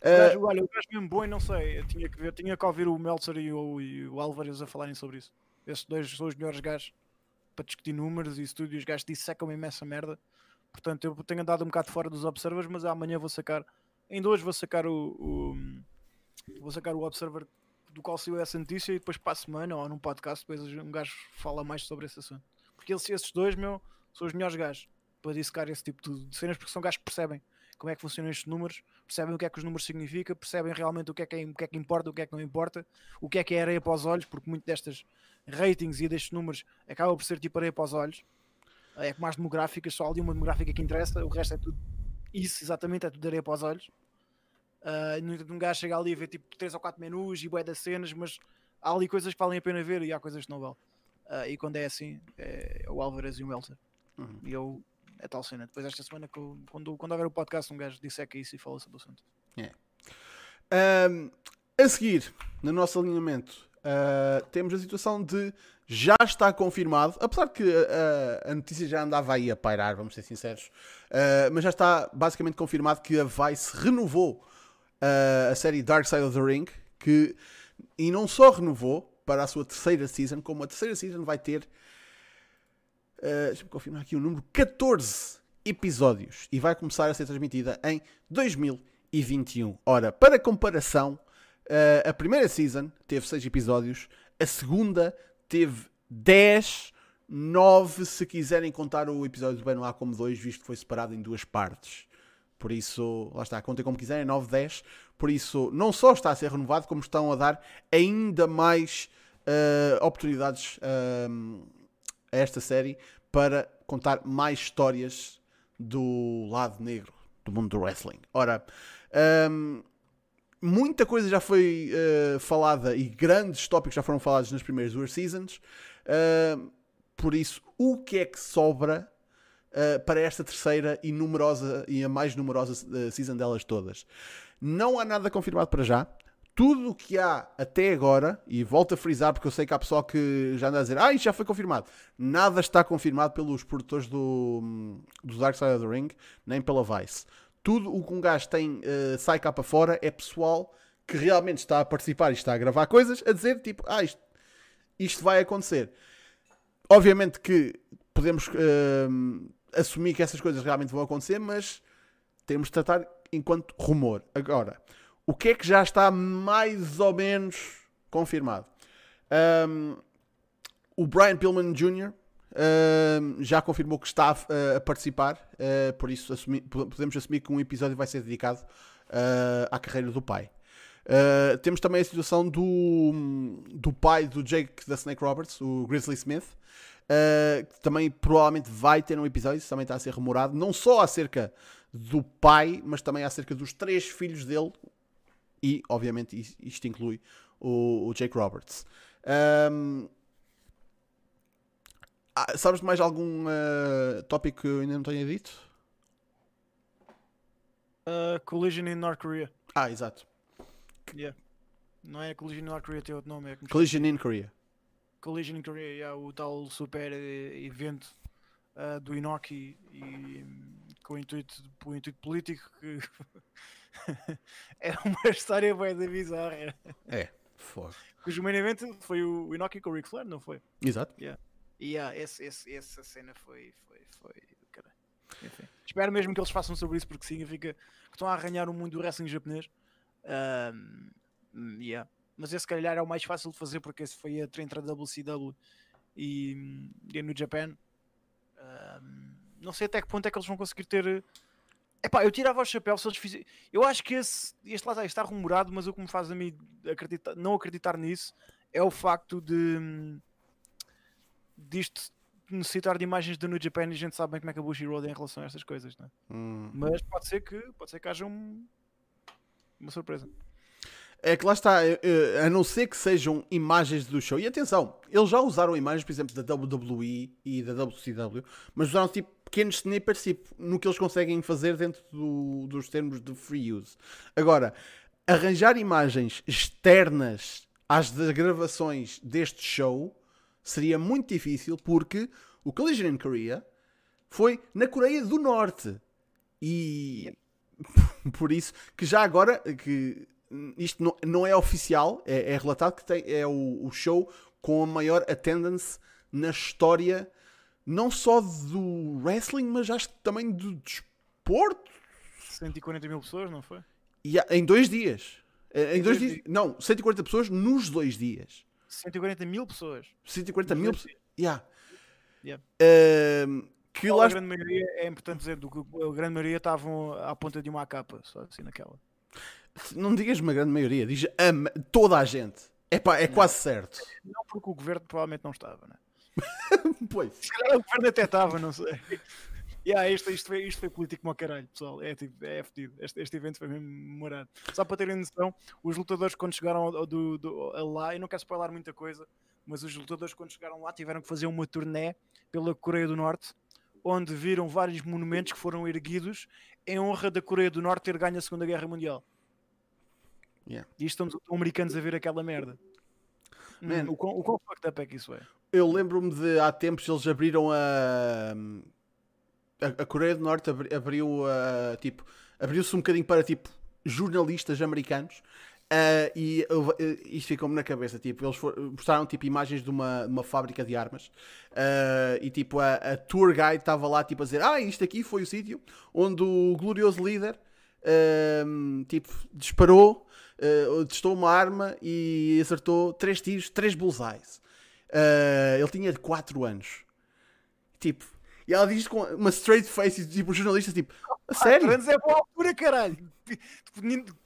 O Eh, gajo, olha, o gajo mesmo bom, e não sei. Eu tinha que ver, tinha que ouvir o Meltzer e o, e o Álvares a falarem sobre isso. Esses dois são os melhores gajos para discutir números e isso tudo. E os gajos dissecam imensa merda. Portanto, eu tenho andado um bocado fora dos observers, mas amanhã vou sacar. Ainda hoje vou sacar o. o- vou sacar o observer do qual saiu essa notícia e depois para a semana ou num podcast depois um gajo fala mais sobre esse assunto. Porque eles, esses dois, meu, são os melhores gajos para dissecar esse tipo de cenas, porque são gajos que percebem como é que funcionam estes números, percebem o que é que os números significam, percebem realmente o que é que, é, o que, é que importa, o que é que não importa, o que é que é areia para os olhos, porque muito destas ratings e destes números acaba por ser tipo areia para os olhos. É como as demográficas, só há ali uma demográfica que interessa, o resto é tudo isso, exatamente, é tudo areia para os olhos. Uh, no entanto, um gajo chega ali a ver tipo 3 ou 4 menus e bué das cenas, mas há ali coisas que valem a pena ver e há coisas que não valem. Uh, e quando é assim, é o Álvares e o Meltzer. Uhum. E eu, é tal cena. Depois esta semana, que quando, quando houver o podcast, um gajo disseca isso e fala sobre o assunto. Ahm, a seguir, no nosso alinhamento, ah, temos a situação de já está confirmado, apesar de que ah, a notícia já andava aí a pairar, vamos ser sinceros, ah, mas já está basicamente confirmado que a Vice renovou a série Dark Side of the Ring, que, e não só renovou para a sua terceira season, como a terceira season vai ter, ah, deixa-me confirmar aqui o número, 14 episódios e vai começar a ser transmitida em 2021. Ora, para comparação, eh, a primeira season teve 6 episódios, a segunda teve 10, 9 se quiserem contar o episódio do Benoit como 2, visto que foi separado em duas partes. Por isso, lá está, contem como quiserem, 9, 10. Por isso, não só está a ser renovado, como estão a dar ainda mais eh, oportunidades ehm, a esta série para contar mais histórias do lado negro do mundo do wrestling. Ora, hum, muita coisa já foi eh, falada e grandes tópicos já foram falados nas primeiras duas seasons. Hum, por isso, o que é que sobra eh, para esta terceira e numerosa e a mais numerosa eh, season delas todas? Não há nada confirmado para já. Tudo o que há até agora, e volto a frisar porque eu sei que há pessoal que já anda a dizer ah, isto já foi confirmado. Nada está confirmado pelos produtores do, do Dark Side of the Ring, nem pela Vice. Tudo o que um gajo tem eh, sai cá para fora é pessoal que realmente está a participar e está a gravar coisas, a dizer tipo, ah, isto, isto vai acontecer. Obviamente que podemos ehm, assumir que essas coisas realmente vão acontecer, mas temos de tratar enquanto rumor. Agora, o que é que já está mais ou menos confirmado? Ahm, o Brian Pillman Jr. já confirmou que está ah, a participar, ah, por isso assumi- po- podemos assumir que um episódio vai ser dedicado ah, à carreira do pai. Temos também a situação do, do pai do Jake da Snake Roberts, o Grizzly Smith, que também provavelmente vai ter um episódio, isso também está a ser remorado, não só acerca do pai, mas também acerca dos três filhos dele, e obviamente is- isto inclui o, o Jake Roberts. Ahm, ah, sabes de mais algum ah, tópico que eu ainda não tenha dito? Uh, Collision in North Korea. Ah, exato. Yeah. Não é Collision in North Korea, tem outro nome. É Collision in Korea. Collision in Korea, yeah, o tal super eh, evento ah, do Inoki e, com o intuito, o intuito político que era uma história bem da bizarra. É, foda. Cujo main event foi o Inoki com o Ric Flair, não foi? Exato. Yeah. E yeah, esse, esse, essa cena foi. foi, foi. Enfim. Espero mesmo que eles façam sobre isso porque significa que estão a arranhar o mundo do wrestling japonês. Um, yeah. Mas esse, se calhar, é o mais fácil de fazer porque esse foi a entre a WCW e, e no Japan. Um, não sei até que ponto é que eles vão conseguir ter. Epá, eu tirava o chapéu se eles fizessem. Eu acho que esse, este lá está, rumorado, mas o que me faz a mim acreditar, não acreditar nisso é o facto de disto necessitar de imagens do New Japan e a gente sabe bem como é que a Bushi Road é em relação a estas coisas, né? Hum. mas pode ser que pode ser que haja um, uma surpresa. É que lá está, a não ser que sejam imagens do show. E atenção, eles já usaram imagens, por exemplo, da WWE e da WCW, mas usaram tipo pequenos snippers tipo, no que eles conseguem fazer dentro do, dos termos de free use. Agora, arranjar imagens externas às gravações deste show seria muito difícil porque o Collision in Korea foi na Coreia do Norte. E por isso que já agora que isto não, não é oficial, é, é relatado que tem, é o, o, show com a maior attendance na história, não só do wrestling, mas acho que também do desporto. 140 mil pessoas, não foi? E, em dois dias. Eh, em dois, dois dias, dias. Não, 140 pessoas nos dois dias. 140 mil pessoas. 140 mil pessoas. Yeah. Yeah. Uh, que lá... A grande maioria, é importante dizer, do que a grande maioria estavam à ponta de uma capa, só assim naquela. Não digas uma grande maioria, diz a, toda a gente. Epá, é não. quase certo. Não, porque o governo provavelmente não estava, né? pois. Se calhar o governo até estava, não sei. Yeah, isto, isto, foi, isto foi político como caralho, pessoal. É, tipo, é fedido. Este, este evento foi mesmo memorado. Só para terem noção, os lutadores, quando chegaram ao, do, do, lá, eu não quero spoiler muita coisa, mas os lutadores, quando chegaram lá, tiveram que fazer uma turnê pela Coreia do Norte, onde viram vários monumentos que foram erguidos em honra da Coreia do Norte ter ganho a Segunda Guerra Mundial. Yeah. E estamos os americanos a ver aquela merda. Man, hum, o, quão, o quão fucked up é que isso é? Eu lembro-me de há tempos eles abriram a a, Coreia do Norte abriu uh, tipo abriu-se um bocadinho para tipo jornalistas americanos uh, e uh, isto ficou-me na cabeça tipo eles mostraram tipo imagens de uma, uma fábrica de armas uh, e tipo a, a tour guide estava lá tipo a dizer ah isto aqui foi o sítio onde o glorioso líder tipo disparou testou uma arma e acertou três tiros três bullseyes ele tinha 4 anos tipo e ela diz com uma straight face, tipo, o jornalista, tipo, a sério? Ah, é boa altura, caralho. Tipo,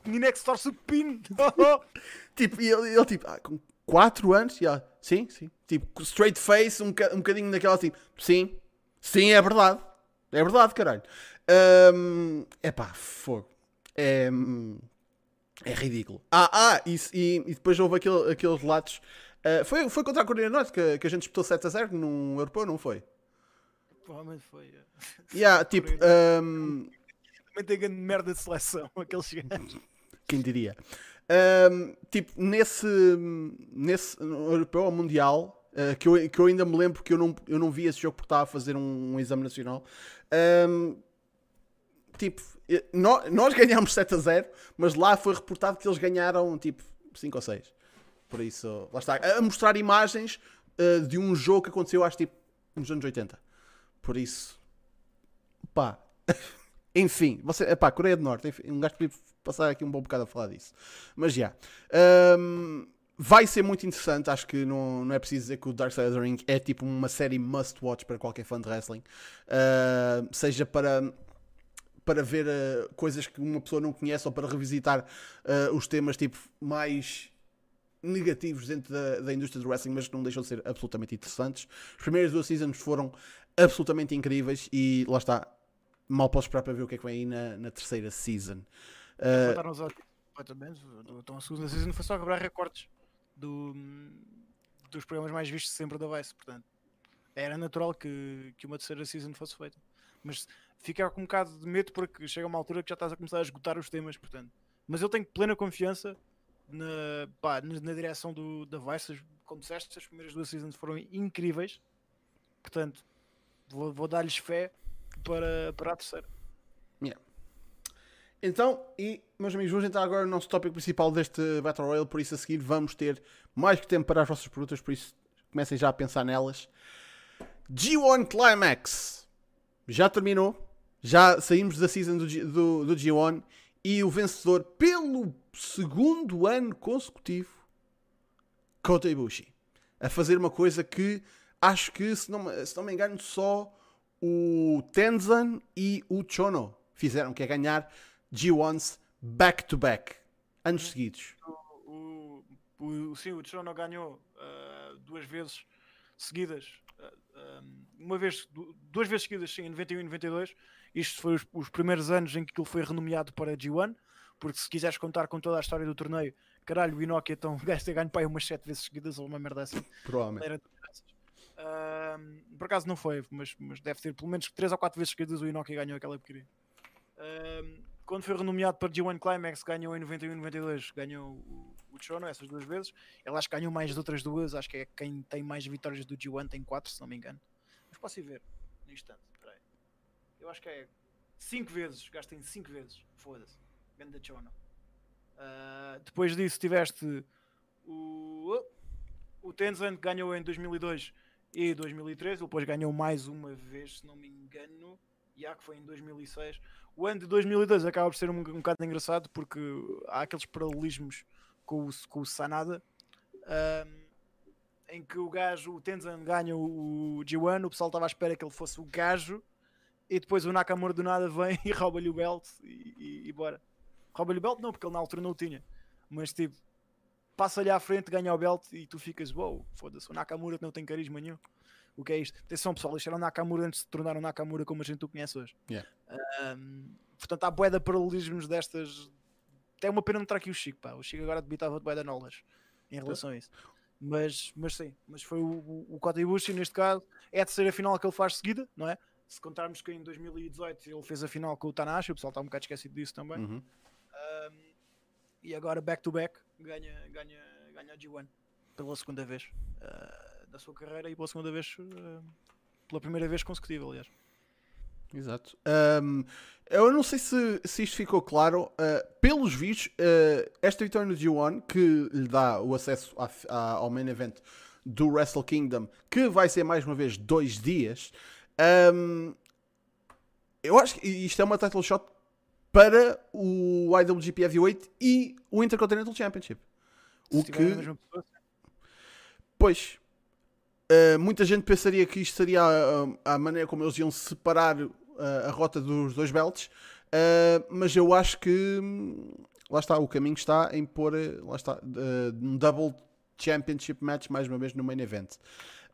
menino é que se torce o pino. tipo, e ele, ele tipo, ah, com 4 anos, e ela, sim, sim. Tipo, straight face, um, um bocadinho daquela assim, sim, sim, é verdade. É verdade, caralho. Um, pá, fogo. É, é ridículo. Ah, ah, e, e, e depois houve aquele, aqueles relatos. Uh, foi, foi contra a Coreia do Norte que, que a gente disputou 7 a 0 num europeu, não foi? Provavelmente foi. Yeah, tipo. Um... Também tem grande merda de seleção, aqueles gajos. Quem diria? Um, tipo, nesse, nesse europeu mundial, uh, que, eu, que eu ainda me lembro que eu não, eu não vi esse jogo porque estava a fazer um, um exame nacional. Um, tipo, nós, nós ganhámos 7 a 0, mas lá foi reportado que eles ganharam tipo 5 ou 6. Por isso, lá está. A mostrar imagens uh, de um jogo que aconteceu, acho tipo, nos anos 80. Por isso, pá. enfim, você, pá, Coreia do Norte, enfim, um gajo podia passar aqui um bom bocado a falar disso. Mas já. Yeah. Um, vai ser muito interessante. Acho que não, não é preciso dizer que o Dark Side of the Ring é tipo uma série must watch para qualquer fã de wrestling. Uh, seja para para ver uh, coisas que uma pessoa não conhece ou para revisitar uh, os temas tipo mais negativos dentro da, da indústria do wrestling, mas que não deixam de ser absolutamente interessantes. As primeiras duas seasons foram absolutamente incríveis e lá está. Mal posso esperar para ver o que é que vem aí na, na terceira season. Uh... completamente. Então a segunda season foi só quebrar recordes do, dos programas mais vistos sempre da Vice. Portanto, era natural que, que uma terceira season fosse feita. Mas fica com um bocado de medo porque chega uma altura que já estás a começar a esgotar os temas. Portanto. Mas eu tenho plena confiança na, pá, na, na direção do, da Vice. Como disseste, as primeiras duas seasons foram incríveis. Portanto, Vou, vou dar-lhes fé para, para a terceira. Yeah. Então, e meus amigos, vamos entrar agora no nosso tópico principal deste Battle Royale. Por isso, a seguir, vamos ter mais que tempo para as vossas perguntas. Por isso, comecem já a pensar nelas. G1 Climax já terminou. Já saímos da season do, G- do, do G1 e o vencedor pelo segundo ano consecutivo, Kota Ibushi. A fazer uma coisa que acho que, se não, me- se não me engano, só o Tenzan e o Chono fizeram, que é ganhar G1s back-to-back. Anos seguidos. O, o, o, sim, o Chono ganhou ah, duas vezes seguidas. ah, uma vez, du- duas vezes seguidas, sim, em 91 e 92. Isto foi os, os primeiros anos em que ele foi renomeado para G1. Porque se quiseres contar com toda a história do torneio, caralho, o Inoki então gajo ter ganho para aí umas 7 vezes seguidas ou uma merda assim. Provavelmente. Ahm, por acaso não foi, mas, mas deve ter pelo menos 3 ou 4 vezes seguidas o Inoki ganhou aquela porcaria. Ahm, quando foi renomeado para G1 Climax, ganhou em 91 e 92, ganhou o, o Chono essas duas vezes. Ele acho que ganhou mais de outras duas, acho que é quem tem mais vitórias do G1, tem 4 se não me engano. Mas posso ir ver no instante, peraí. Eu acho que é 5 vezes, gastem 5 vezes, foda-se. Ganda. Ah, depois disso tiveste o, o que ganhou em 2002 e 2013, ele depois ganhou mais uma vez, se não me engano, já que foi em 2006. O ano de 2002 acaba por ser um, um bocado engraçado porque há aqueles paralelismos com o, com o Sanada, ahm, em que o gajo, o Tenzan ganha o, o G1, o pessoal estava à espera que ele fosse o gajo, e depois o Nakamura do nada vem e rouba-lhe o belt e, e, e bora. Rouba-lhe o belt não, porque ele na altura não o tinha, mas tipo, passa-lhe à frente, ganha o belt e tu ficas, wow, foda-se, o Nakamura não tem carisma nenhum. O que é isto? Atenção pessoal, isto era o Nakamura antes de se tornar o Nakamura como a gente o conhece hoje. Yeah. Ahm, portanto, há bué de paralelismos destas. Até uma pena não estar aqui o Chico, pá. O Chico agora debitava de bué de knowledge em relação a isso. Mas, mas sim, mas foi o, o, o Kota Ibushi neste caso. É a terceira final que ele faz seguida, não é? Se contarmos que em 2018 ele fez a final com o Tanahashi, o pessoal está um bocado esquecido disso também. Uhum. Um, e agora back to back ganha, ganha, ganha a G1 pela segunda vez uh, da sua carreira e pela segunda vez uh, pela primeira vez consecutiva, aliás. Exato. Ahm, eu não sei se, se isto ficou claro. ah, pelos vistos, ah, esta vitória no G1 que lhe dá o acesso ao main event do Wrestle Kingdom, que vai ser mais uma vez dois dias. ahm, eu acho que isto é uma title shot para o IWGP Heavyweight e o Intercontinental Championship. Se O que Pois. Uh, muita gente pensaria que isto seria a, a maneira como eles iam separar uh, a rota dos dois belts, uh, mas eu acho que hum, lá está, o caminho está em pôr lá está, um double championship match mais uma vez no main event.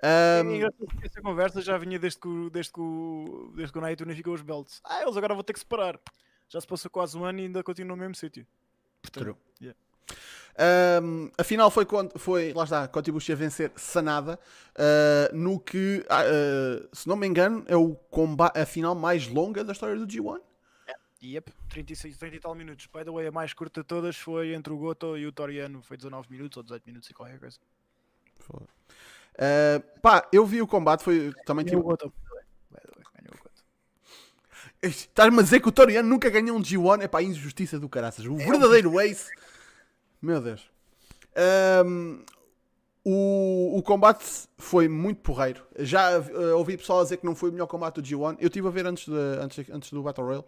Um, essa conversa já vinha desde que, o- desde que, o- desde que o Naito unificou os belts. Ah, eles agora vão ter que separar. Já se passou quase um ano e ainda continuam no mesmo sítio. Portanto, yeah. Um, a final foi, quando, foi lá está, Kotibushi a vencer Sanada, uh, no que, uh, se não me engano, é o comba- a final mais longa da história do G1. Yep, 36, 30 e tal minutos. By the way, a mais curta de todas foi entre o Goto e o Toriano. Foi 19 minutos ou 18 minutos e qualquer coisa. Uh, pá, eu vi o combate, foi também Ganhou o tipo. Goto. by the way, ganhou o Goto. Estás-me a dizer que o Toriano nunca ganhou um G1? É pá, injustiça do caraças. O verdadeiro ace. Meu Deus. Um, o, o combate foi muito porreiro. Já uh, ouvi pessoal a dizer que não foi o melhor combate do G1. Eu estive a ver antes, de, antes, antes do Battle Royale.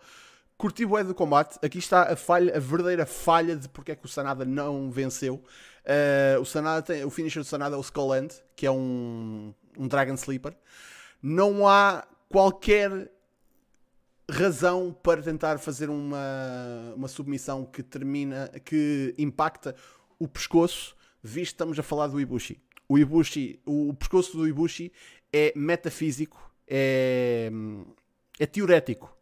Curti o do combate. Aqui está a falha, a verdadeira falha de porque é que o Sanada não venceu. Uh, o, Sanada tem, o finisher do Sanada é o Skull End, que é um, um Dragon Sleeper. Não há qualquer razão para tentar fazer uma, uma submissão que termina, que impacta o pescoço, visto que estamos a falar do Ibushi. O Ibushi, o, pescoço do Ibushi é metafísico, é, é teorético.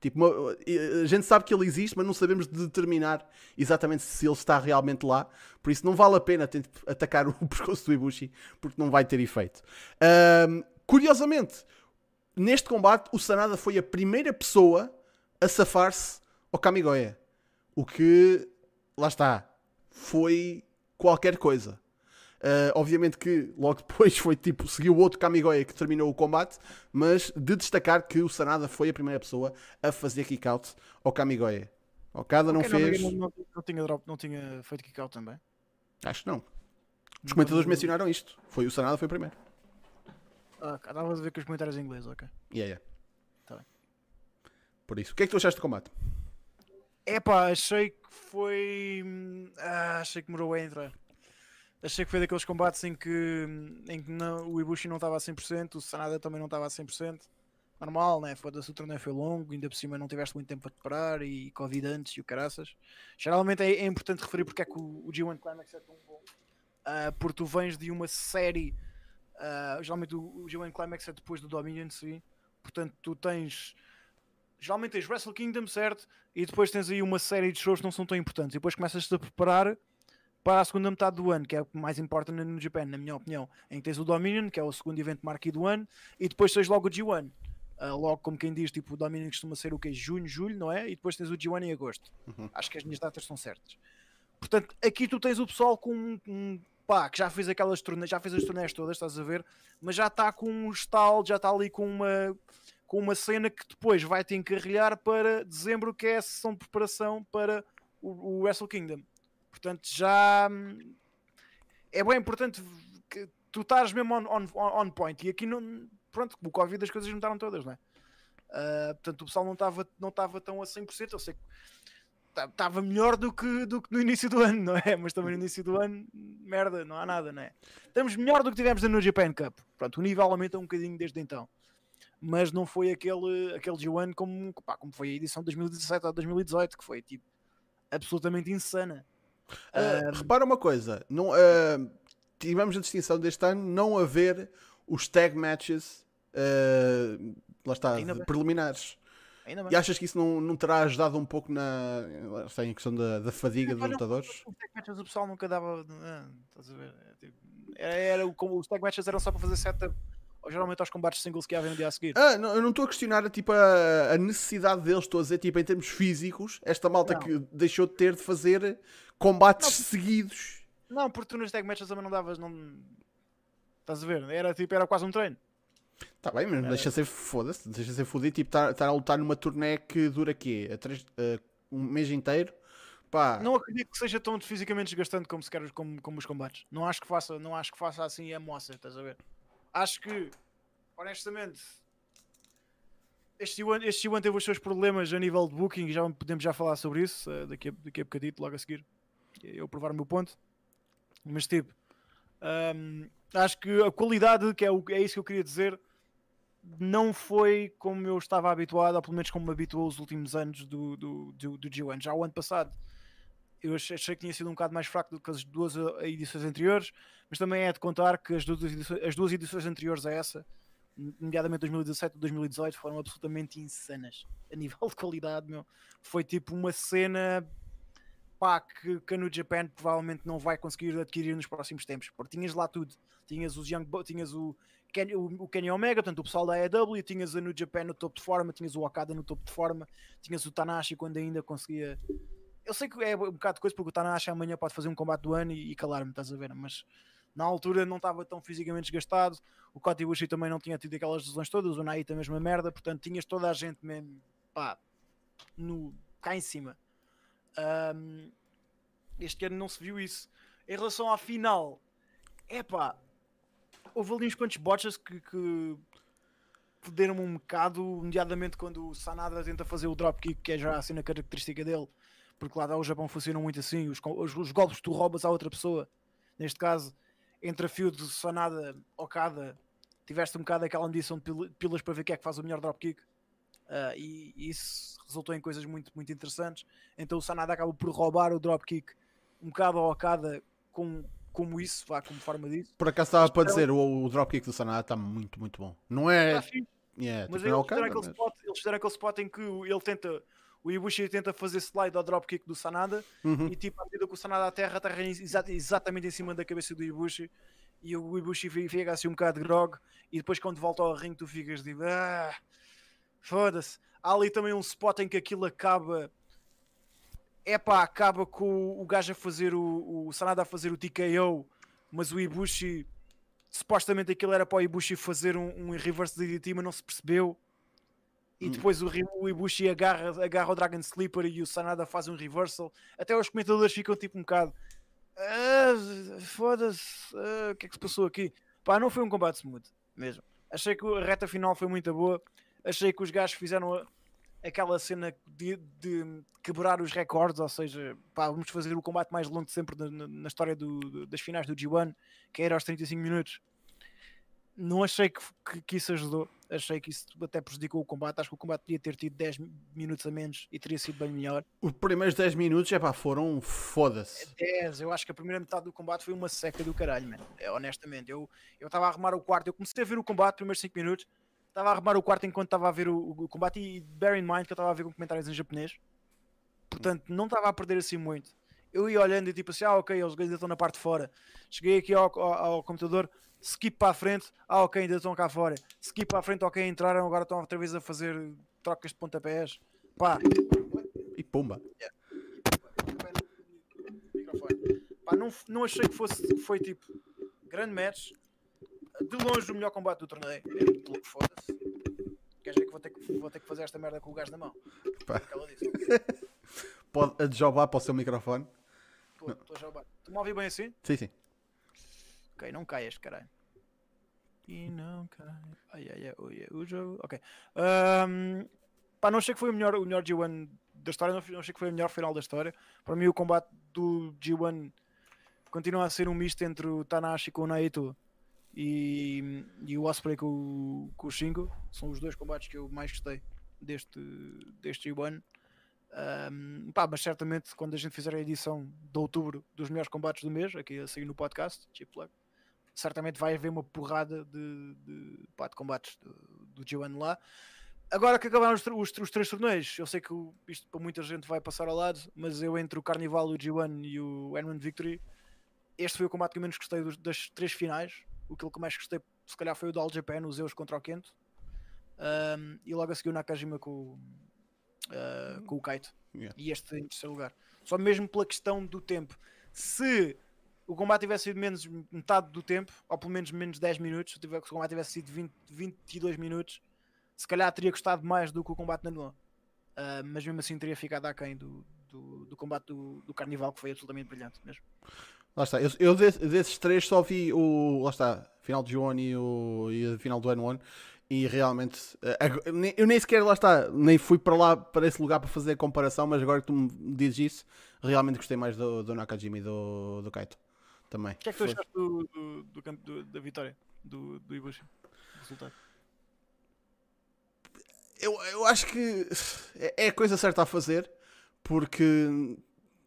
Tipo, a gente sabe que ele existe, mas não sabemos determinar exatamente se ele está realmente lá. Por isso, não vale a pena tentar atacar o pescoço do Ibushi, porque não vai ter efeito. Ahm, curiosamente, neste combate, o Sanada foi a primeira pessoa a safar-se ao Kamigoya. O que, lá está, foi qualquer coisa. Uh, obviamente que logo depois foi tipo, seguiu o outro Kamigoya que terminou o combate, mas de destacar que o Sanada foi a primeira pessoa a fazer kick-out ao Kamigoya. Okada não Ok, fez. Não, não, não tinha drop, não tinha feito kick-out também. Acho que não. Os comentadores mencionaram isto. Foi o Sanada foi o primeiro. Ah, estava a ver com os comentários em inglês, ok. Yeah, yeah. Tá bem. Por isso. O que é que tu achaste do combate? Epá, achei que foi. Ah, achei que demorou a entrar. Achei que foi daqueles combates em que, em que não, o Ibushi não estava a 100%, o Sanada também não estava a 100%. Normal, né? Foda-se, o torneio foi longo, ainda por cima não tiveste muito tempo para te parar e Covid antes e o caraças. Geralmente é, é importante referir porque é que o, o G1 Climax é tão bom. Ah, porque tu vens de uma série. Ah, geralmente o, o G1 Climax é depois do Dominion, sim. Portanto, tu tens. Geralmente tens Wrestle Kingdom, certo? E depois tens aí uma série de shows que não são tão importantes. E depois começas-te a preparar para a segunda metade do ano, que é o mais importante no Japan, na minha opinião. Em que tens o Dominion, que é o segundo evento marquee do ano, e depois tens logo o G1. Ah, logo, como quem diz, tipo, o Dominion costuma ser o que? Junho, julho, não é? E depois tens o G1 em agosto. Uhum. Acho que as minhas datas estão certas. Portanto, aqui tu tens o pessoal com um, um- pá, que já fez aquelas turnês, já fez as turnés todas, estás a ver? Mas já está com um stall, já está ali com uma com uma cena que depois vai te encarrilhar para dezembro, que é a sessão de preparação para o, o Wrestle Kingdom. Portanto, já hum, é bem importante que tu estás mesmo on, on, on point. E aqui não, pronto, com o Covid as coisas juntaram todas, não é? Ah, portanto, o pessoal não estava não tão a 100%. Eu sei que estava melhor do que, do que no início do ano, não é? Mas também no início do ano, merda, não há nada, não é? Estamos melhor do que tivemos no Japan Cup. Pronto, o nível aumenta um bocadinho desde então. Mas não foi aquele, aquele G1 como, pá, como foi a edição de 2017 a 2018, que foi tipo absolutamente insana. Ah, repara uma coisa, não, ah, tivemos a distinção deste ano não haver os tag matches, lá está, preliminares. Ainda bem. E achas que isso não, não terá ajudado um pouco na em questão da, da fadiga dos lutadores? Os tag matches o pessoal nunca dava. ah, estás a ver? É, tipo, Era, era como os tag matches eram só para fazer setup, geralmente aos combates singles que havia no dia a seguir. Ah, não, eu não estou a questionar tipo, a, a necessidade deles, estou a dizer tipo, em termos físicos, esta malta Não. que deixou de ter de fazer combates seguidos. Não, porque tu nos tag matches também não davas. Não... Estás a ver? Era tipo, era quase um treino. Tá bem, mas deixa ser foda-se, deixa ser fodido, tipo, estar estar a lutar numa turnê que dura quê? A três- a um mês inteiro? Pá, Não acredito que seja tão fisicamente desgastante como, se quer, como, como os combates. Não acho que faça, não acho que faça assim a moça, estás a ver? Acho que, honestamente, este Iwan, este Iwan teve os seus problemas a nível de booking, já podemos já falar sobre isso eh, daqui, a, daqui a bocadito, logo a seguir. Eu provar o meu ponto. Mas tipo, hum, acho que a qualidade, que é, o, é isso que eu queria dizer, não foi como eu estava habituado, ou pelo menos como me habituou os últimos anos do, do, do, do G1. Já o ano passado eu achei, que tinha sido um bocado mais fraco do que as duas uh, edições anteriores, mas também é de contar que as duas edições, as duas edições anteriores a essa, nomeadamente 2017 e 2018, foram absolutamente insanas a nível de qualidade. Meu. Foi tipo uma cena pá, que, que New Japan provavelmente não vai conseguir adquirir nos próximos tempos, porque tinhas lá tudo. Tinhas os Young tinhas o o, Kenny Omega, portanto o pessoal da AEW, tinhas a New Japan no topo de forma, tinhas o Okada no topo de forma, tinhas o Tanahashi quando ainda conseguia eu sei que é um bocado de coisa porque o Tanahashi amanhã pode fazer um combate do ano e, e calar-me, estás a ver? Mas na altura não estava tão fisicamente desgastado. O Kota Ibushi também não tinha tido aquelas lesões todas. O Naita a mesma merda. Portanto, tinhas toda a gente mesmo pá, no, cá em cima. Ahm, este ano não se viu isso. Em relação à final, é pá, houve ali uns quantos botches que, que foderam-me um bocado, imediatamente quando o Sanada tenta fazer o dropkick, que é já assim a característica dele porque lá o Japão funciona muito assim, os, os, os, golpes tu roubas à outra pessoa, neste caso, entre a fio de Sonada Okada, tiveste um bocado aquela medição de pilas para ver quem é que faz o melhor dropkick, uh, e, e, isso resultou em coisas muito, muito interessantes. Então o Sanada acaba por roubar o dropkick um bocado ao Okada com, como isso, vá, como forma disso. Por acaso estava para dizer, o, o dropkick do Sanada está muito, muito bom. Não é. Yeah, mas tipo, eles, é fizeram Okada, aquele mas... spot, eles fizeram aquele spot em que ele tenta o Ibushi tenta fazer slide ao dropkick do Sanada uhum. e tipo, à medida que o Sanada aterra, aterra exa exatamente em cima da cabeça do Ibushi e o Ibushi fica assim um bocado grog e depois quando volta ao ringue tu ficas tipo, ah, foda-se. Há ali também um spot em que aquilo acaba é pá, acaba com o gajo a fazer o, o Sanada a fazer o TKO, mas o Ibushi supostamente aquilo era para o Ibushi fazer um, um reverse DDT, mas não se percebeu e depois o, o Ibushi agarra, agarra o Dragon Sleeper e o Sanada faz um reversal. Até os comentadores ficam tipo um bocado ah, foda-se, ah, o que é que se passou aqui? Pá, não foi um combate smooth mesmo. Achei que a reta final foi muito boa. Achei que os gajos fizeram aquela cena de, de quebrar os recordes, ou seja, pá, vamos fazer o combate mais longo de sempre na, na- história do- das finais do G1, que era aos 35 minutos. Não achei que, que, que isso ajudou. Achei que isso até prejudicou o combate. Acho que o combate podia ter tido 10 minutos a menos e teria sido bem melhor. Os primeiros 10 minutos, é pá, foram foda-se. 10, eu acho que a primeira metade do combate foi uma seca do caralho, mano. É, honestamente, eu estava a arrumar o quarto, eu comecei a ver o combate, primeiros 5 minutos, estava a arrumar o quarto enquanto estava a ver o, o combate e bear in mind que eu estava a ver com comentários em japonês, portanto não estava a perder assim muito. Eu ia olhando e tipo assim, ah ok, eles ainda estão na parte de fora. Cheguei aqui ao, ao, ao computador, skip para a frente, ah ok, ainda estão cá fora. Skip para a frente, ok, entraram, agora estão outra vez a fazer trocas de pontapés. Pá, E pumba. microfone. Pá, não, não achei que fosse foi tipo grande match. De longe o melhor combate do torneio. É muito louco, foda-se. Quer dizer que vou ter que vou ter que fazer esta merda com o gajo na mão. Pá. Pode adjobar para o seu microfone. Estou a bater. Tu me ouvi bem assim? Sim, sim. Ok, não caias, caralho. E não cai. Ai, ai, ai, oi, o jogo. Ok. Ahm, pá, não achei que foi o melhor, o melhor G1 da história, não, não achei que foi o melhor final da história. Para mim, o combate do G1 continua a ser um misto entre o Tanahashi com o Naito e, e o Osprey com, com o Shingo. São os dois combates que eu mais gostei deste, deste G1. Ahm, pá, mas certamente quando a gente fizer a edição de outubro dos melhores combates do mês, aqui a seguir no podcast, Chip Plug, certamente vai haver uma porrada de, de, pá, de combates do, do G1 lá. Agora que acabaram os, os, os três torneios, eu sei que o- isto para muita gente vai passar ao lado, mas eu entre o Carnival, o G1 e o N1 Victory, este foi o combate que eu menos gostei dos- das três finais. O que eu mais gostei, se calhar, foi o do All Japan, os Zeus contra o Kento. Ahm, e logo a seguir o Nakajima com, o- ah, com o Kaito. Yeah. E este em terceiro lugar. Só mesmo pela questão do tempo. Se o combate tivesse sido menos metade do tempo, ou pelo menos menos 10 minutos, se o combate tivesse sido 20, 22 minutos, se calhar teria gostado mais do que o combate na Nua. Ah, mas mesmo assim teria ficado aquém do, do, do combate do, do Carnival, que foi absolutamente brilhante mesmo. Lá está. Eu, eu desse- desses três só vi o. Lá está. Final de G1 e, o, e a final do N1. E realmente. eh, Eu nem sequer lá está. Nem fui para lá, para esse lugar para fazer a comparação. Mas agora que tu me dizes isso, realmente gostei mais do, do Nakajima e do, do Kaito. Também. O que é que tu achaste do, do, do campo- do- da vitória do, do Ibushi? Resultado. Eu, eu acho que é é a coisa certa a fazer, porque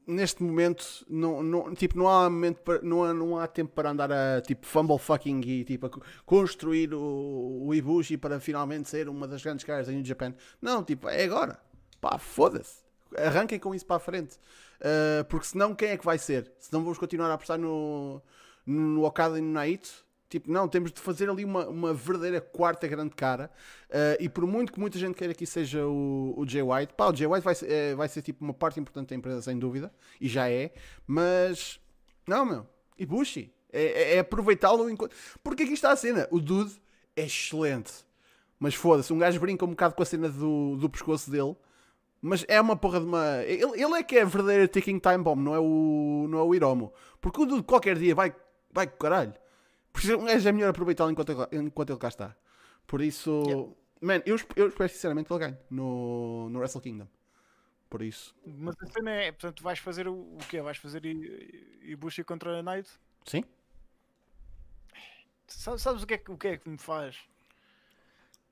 neste momento não, não, tipo, não, há momento para- não, há, não há tempo para andar a tipo, fumble fucking e tipo, a co- construir o, o Ibushi para finalmente ser uma das grandes caras em New Japan. Não, tipo, é agora. Pá, foda-se. Arranquem com isso para a frente. Uh, porque senão quem é que vai ser? Senão vamos continuar a apostar no, no Okada e no Naito. Tipo, não, temos de fazer ali uma, uma verdadeira quarta grande cara. Uh, e por muito que muita gente queira que seja o, o Jay White, pá, o Jay White vai ser, eh, vai ser tipo uma parte importante da empresa, sem dúvida. E já é. Mas, não, meu. Ibushi. É, é, é aproveitá-lo enquanto. Porque aqui está a cena. O Dude é excelente. Mas foda-se, um gajo brinca um bocado com a cena do, do pescoço dele. Mas é uma porra de uma. Ele, ele é que é a verdadeira ticking time bomb, não é o, não é o Hiromo. Porque o Dude qualquer dia vai, vai caralho. Por isso um gajo é melhor aproveitá-lo enquanto, ele- enquanto ele cá está. Por isso. Yeah. Man, eu, eu espero sinceramente que ele ganhe no, no Wrestle Kingdom. Por isso. Mas a cena é, portanto, vais fazer o, o quê? Vais fazer Ibushi contra Knight? Sim? Sa- Sabes o que é que, o que, é que me faz?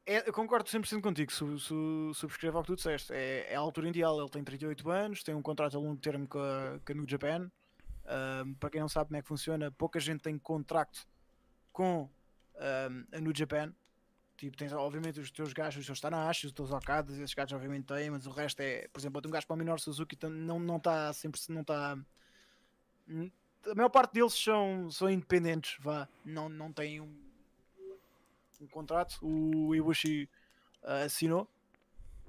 É, eu concordo 100% contigo, su, su, subscrevo ao que tu disseste. É, é a altura ideal, ele tem 38 anos, tem um contrato a longo termo com a, com a New Japan. Ahm, para quem não sabe como é que funciona, pouca gente tem contrato com ahm, a New Japan. Tipo, tens obviamente os teus gajos, os teus Tanahashi, os teus Okadas, esses gajos obviamente têm, mas o resto é, por exemplo, tem um gajo para o Minoru Suzuki, não não está sempre, não está a maior parte deles são, são independentes, vá, não, não têm um, um contrato. O Ibushi ah, assinou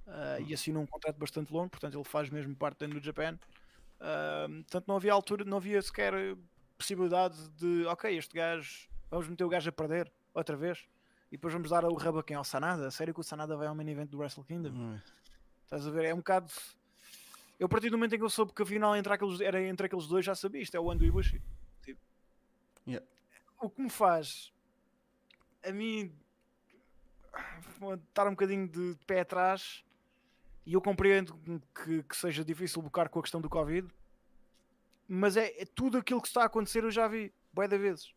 ah, e assinou um contrato bastante longo, portanto ele faz mesmo parte da New Japan. Ah, portanto não havia altura, não havia sequer possibilidade de ok, este gajo, vamos meter o gajo a perder outra vez e depois vamos dar o rabo a quem? Ao Sanada? Sério que o Sanada vai ao main event do Wrestle Kingdom? Estás a ver? É um bocado. Eu, a partir do momento em que eu soube que a final entre aqueles, era entre aqueles dois, já sabia. Isto é o ano do Ibushi. Tipo, Yeah. O que me faz a mim estar um bocadinho de, de pé atrás e eu compreendo que, que seja difícil bocar com a questão do Covid, mas é, é tudo aquilo que está a acontecer eu já vi, bué de vezes.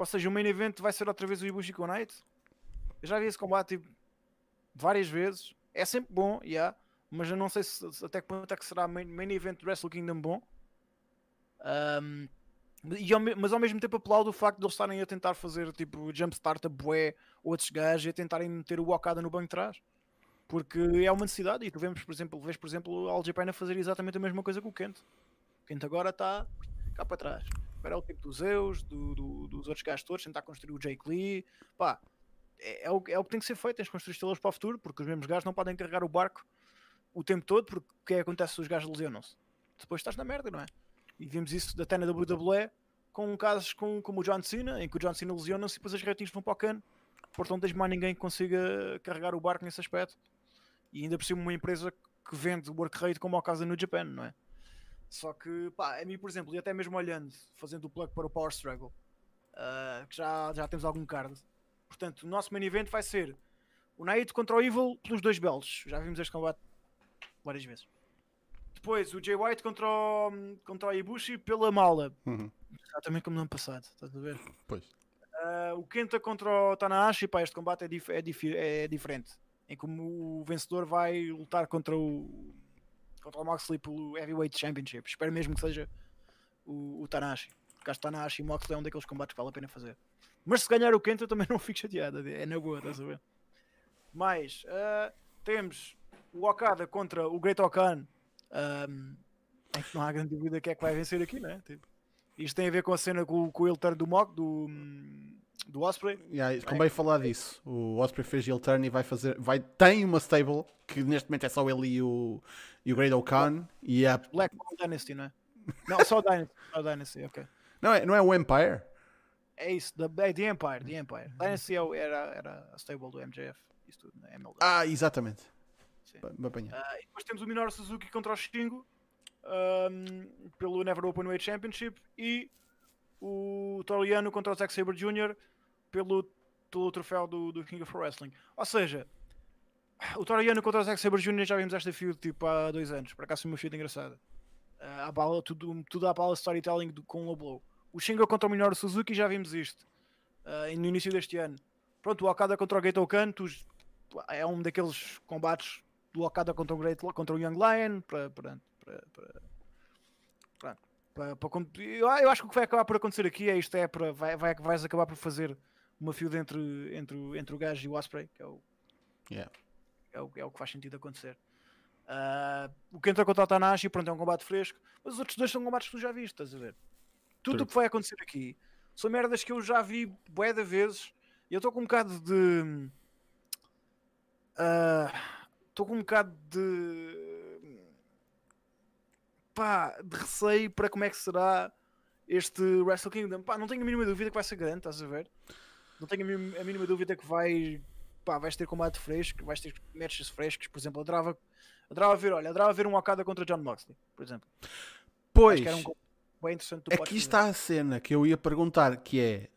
Ou seja, o main event vai ser outra vez o Ibushi com o Knight. Eu já vi esse combate tipo, várias vezes. É sempre bom. Yeah, mas eu não sei se, até que ponto é que será main, main event do Wrestle Kingdom bom. Um, e ao, mas ao mesmo tempo aplaudo o facto de eles estarem a tentar fazer tipo jumpstart a bué outros gajos e a tentarem meter o Okada no banco de trás porque é uma necessidade e tu vemos por exemplo, vês por exemplo o All Japan a fazer exatamente a mesma coisa que o Kent o Kent agora está cá para trás é o tipo dos Zeus, do, do, dos outros gajos todos tentar construir o Jake Lee pá, é, é, o, é o que tem que ser feito tens de construir estrelas para o futuro porque os mesmos gajos não podem carregar o barco o tempo todo porque o que é que acontece se os gajos lesionam-se depois estás na merda, não é? E vimos isso até na WWE com casos com, como o John Cena, em que o John Cena lesiona-se e depois as ratinhos vão para o cano. Portanto, não tens mais ninguém que consiga carregar o barco nesse aspecto. E ainda por cima uma empresa que vende work rate como ao caso no Japan, não é? Só que, pá, a mim, por exemplo, e até mesmo olhando, fazendo o plug para o Power Struggle, uh, que já, já temos algum card. Portanto, o nosso main event vai ser o Naito contra o Evil pelos dois belos. Já vimos este combate várias vezes. Depois o Jay White contra o, contra o Ibushi pela mala. Uhum. Exatamente como no ano passado, estás a ver? Pois. Uh, o Kenta contra o Tanahashi, pá, este combate é, dif é, dif é, diferente. Em como o vencedor vai lutar contra o contra o Moxley pelo Heavyweight Championship. Espero mesmo que seja o, o Tanahashi. Porque acho que e Moxley é um daqueles combates que vale a pena fazer. Mas se ganhar o Kenta também não fico chateado. É na boa, estás a ver? Mais, uh, temos o Okada contra o Great Okan um, é que não há grande dúvida que é que vai vencer aqui, né? Tipo, isto tem a ver com a cena com, com o turn do Mock, do, do Osprey. Yeah, convém é. falar disso. O Osprey fez heel turn e vai fazer. Vai, tem uma stable que neste momento é só ele e o, e o Great O'Khan. E a... Black Dynasty, não é? Não, só Dynasty, só Dynasty, ok. Não é, não é o Empire? É isso, the, é The Empire, The Empire. Dynasty é era, era a stable do MJF. Isso tudo, né? MLW. Ah, exatamente. Uh, e depois temos o Minoru Suzuki contra o Shingo um, pelo Never Open Weight Championship e o Toriano contra o Zack Sabre Jr. pelo, pelo troféu do, do King of Wrestling. Ou seja, o Toriano contra o Zack Sabre Jr. já vimos esta feud tipo há dois anos. Para cá foi uma feud engraçada. Uh, à bala, tudo, tudo à bala storytelling do, com o blow. O Shingo contra o Minoru Suzuki já vimos isto uh, no início deste ano. Pronto, o Okada contra o Gato Kanto é um daqueles combates do Okada contra o, Great, contra o Young Lion para, para, para, para eu, eu, acho que o que vai acabar por acontecer aqui é isto é para vai, vai, vais acabar por fazer uma field entre, entre, entre o gajo e o Osprey que é o, yeah. é o, é o que faz sentido acontecer. Uh, o que entra contra o Tanahashi pronto é um combate fresco mas os outros dois são combates que tu já viste estás a ver? Tudo o que vai acontecer aqui são merdas que eu já vi bué de vezes e eu estou com um bocado de uh, estou com um bocado de pá, de receio para como é que será este Wrestle Kingdom. Pá, não tenho a mínima dúvida que vai ser grande, estás a ver? Não tenho a mínima dúvida que vai pá, vais ter combate fresco, vais ter matches frescos, por exemplo, adorava, adorava ver, olha, adorava ver um Okada contra John Moxley, por exemplo. Pois, um bem interessante aqui está a cena que eu ia perguntar, que é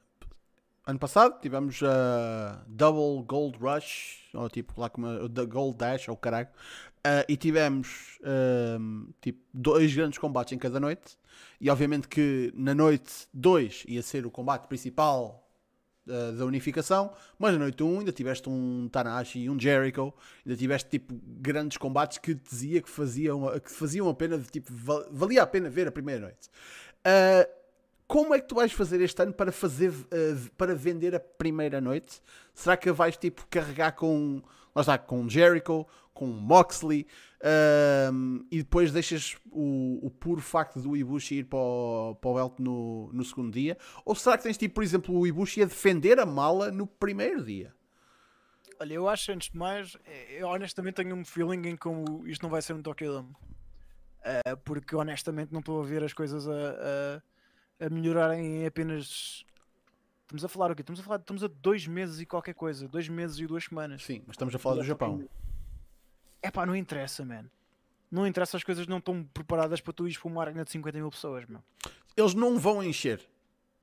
ano passado tivemos a uh, Double Gold Rush, ou tipo lá como a, Gold Dash, ou caralho, uh, e tivemos uh, tipo dois grandes combates em cada noite. E obviamente que na noite 2 ia ser o combate principal uh, da unificação, mas na noite 1 um, ainda tiveste um Tanahashi e um Jericho, ainda tiveste tipo grandes combates que dizia que faziam, que faziam a pena, de, tipo, valia a pena ver a primeira noite. Uh, como é que tu vais fazer este ano para fazer uh, para vender a primeira noite? Será que vais tipo carregar com está, com Jericho, com Moxley uh, e depois deixas o, o, puro facto do Ibushi ir para o, para o belt no, no segundo dia? Ou será que tens tipo, por exemplo, o Ibushi a defender a mala no primeiro dia? Olha, eu acho antes de mais, eh, eu honestamente tenho um feeling em como isto não vai ser um Tokyo Dome. Uh, porque honestamente não estou a ver as coisas a, a melhorarem em apenas. Estamos a falar o quê? Estamos a falar, estamos a dois meses e qualquer coisa, dois meses e duas semanas. Sim, mas estamos a falar do Japão. É pá, não interessa, man. Não interessa, as coisas não estão preparadas para tu ires para uma arena de 50 mil pessoas, meu. Eles não vão encher.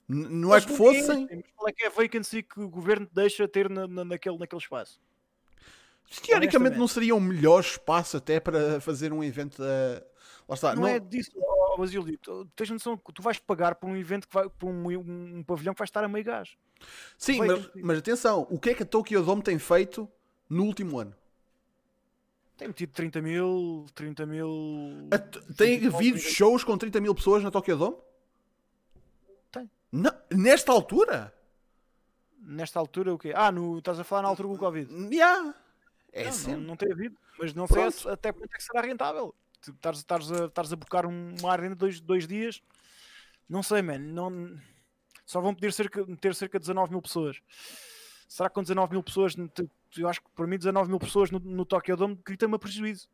Não é que fossem. Qual é que é a vacancy que o governo deixa ter na, na- naquele, naquele espaço? Teoricamente não seria o melhor espaço até para fazer um evento. Está. não, não- é disso, oh, Basílio. Tu tens noção que tu vais pagar por um evento que vai por um, um- pavilhão que vai estar a meio gás. Sim, vai mas, mas atenção, o que é que a Tokyo Dome tem feito no último ano? Tem metido 30 mil, 30 mil. A Tem 29, havido 30. shows com 30 mil pessoas na Tokyo Dome? Tem. Não, nesta altura? Nesta altura, o quê? Ah, no, estás a falar na altura do Covid. Yeah. É não, sim. não, não tem havido, mas não sei Pronto. se- até quanto é que será rentável. Estares estares a, estares a bocar um- uma arena dois, dois dias, não sei, man. Não, só vão poder cerca, ter cerca de 19 mil pessoas. Será que com 19 mil pessoas, eu acho que para mim 19 mil pessoas no, no Tokyo Dome grita-me a prejuízo.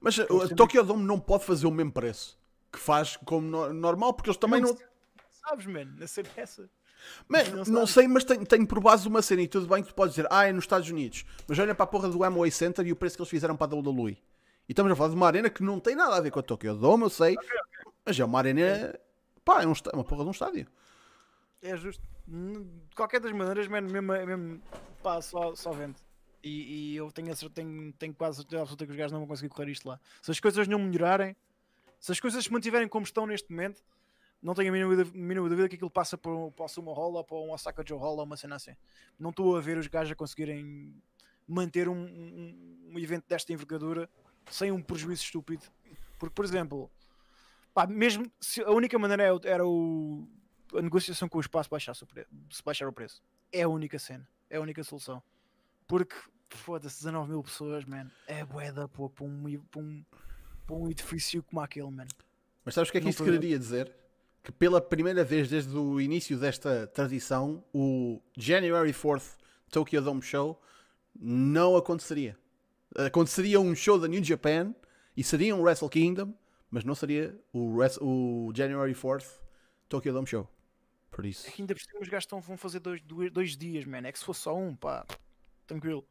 Mas a sempre- Tokyo Dome não pode fazer o mesmo preço que faz como no- normal, porque eles também não. Sabes, man, na essa. Man, não não sei, mas tenho, tenho por base uma cena e tudo bem que tu podes dizer, ah, é nos Estados Unidos. Mas olha para a porra do Amway Center e o preço que eles fizeram para a WWE. E estamos a falar de uma arena que não tem nada a ver com a Tokyo Dome, eu sei. Mas é uma arena. Pá, é um, uma porra de um estádio. É justo. De qualquer das maneiras, man, mesmo, mesmo pá, só, só vende. E, e eu tenho, tenho, tenho quase certeza absoluta que os gajos não vão conseguir correr isto lá. Se as coisas não melhorarem, se as coisas se mantiverem como estão neste momento, não tenho a mínima dúvida, mínima dúvida que aquilo passa para, um- para o Sumo Hall ou para um Osaka Joe Hall ou uma cena assim. Não estou a ver os gajos a conseguirem manter um, um, um evento desta envergadura sem um prejuízo estúpido. Porque, por exemplo, pá, mesmo se a única maneira era, o- era o, a negociação com o espaço baixar se baixar o preço. É a única cena, é a única solução. Porque, foda-se, 19 mil pessoas, man, é boeda para um, para, um, para um edifício como aquele, man. Mas sabes o que é que isto quereria dizer? Que pela primeira vez desde o início desta tradição, o January 4th Tokyo Dome Show não aconteceria. Aconteceria um show da New Japan e seria um Wrestle Kingdom, mas não seria o, o January 4th Tokyo Dome Show. Por isso. É que ainda os gajos vão fazer dois, dois, dois dias, man. É que se fosse só um, pá, tranquilo.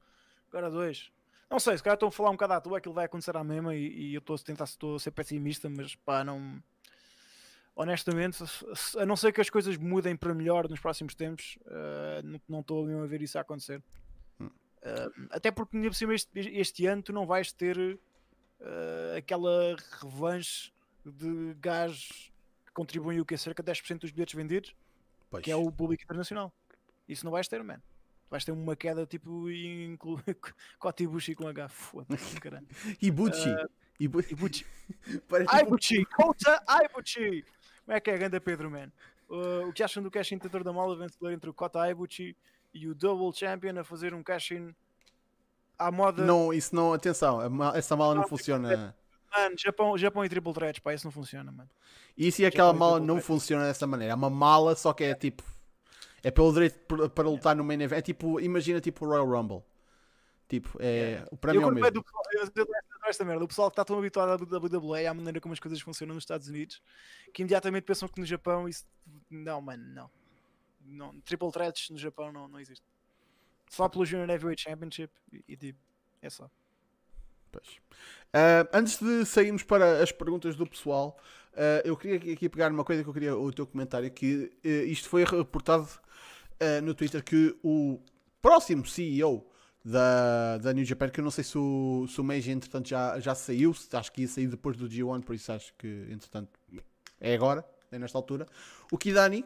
Agora dois. Não sei, se calhar estão a falar um bocado à toa, aquilo vai acontecer à mesma e, e eu estou a tentar estou a ser pessimista, mas pá, não. Honestamente, a não ser que as coisas mudem para melhor nos próximos tempos, eh, não- estou a ver isso a acontecer. Eh, até porque, por cima, este, este ano tu não vais ter eh, aquela revanche de gajos que contribuem o que? Cerca de 10% dos bilhetes vendidos Pois. que é o público internacional. Isso não vais ter, man. Vais ter uma queda tipo inclu... Kotibushi com H. Foda-se, caralho. Ibuchi. Ah, Ibu- Ibuchi. Kota! Como é que é, ganda Pedro, man? Uh, o que acham do cash-in tentor da mala vencedor entre o Kota Aibuchi e o Double Champion a fazer um cash-in à moda... Não, isso não, atenção, essa mala não Não, funciona. Mano, Japão, Japão e Triple Threats, pá, isso não funciona, mano. Isso e aquela pode mala não funciona dessa maneira. É uma mala, só que é tipo. É pelo direito para lutar no main event. É tipo, imagina tipo o Royal Rumble. Tipo, é. O prémio é o mesmo. vejo do pessoal, eu adoro esta merda, o pessoal que está tão habituado à WWE e à maneira como as coisas funcionam nos Estados Unidos, que imediatamente pensam que no Japão isso. Não, mano, não. Não triple threats no Japão não, não existe. Só pelo Junior Heavyweight Championship e, e tipo, é só. Ah, antes de sairmos para as perguntas do pessoal, ah, eu queria aqui- pegar numa coisa que eu queria o teu comentário, que eh, isto foi reportado no Twitter que o próximo CEO da, da New Japan, que eu não sei se o, se o Meiji entretanto já, já saiu, acho que ia sair depois do G1, por isso acho que entretanto é agora, é nesta altura. O Kidani,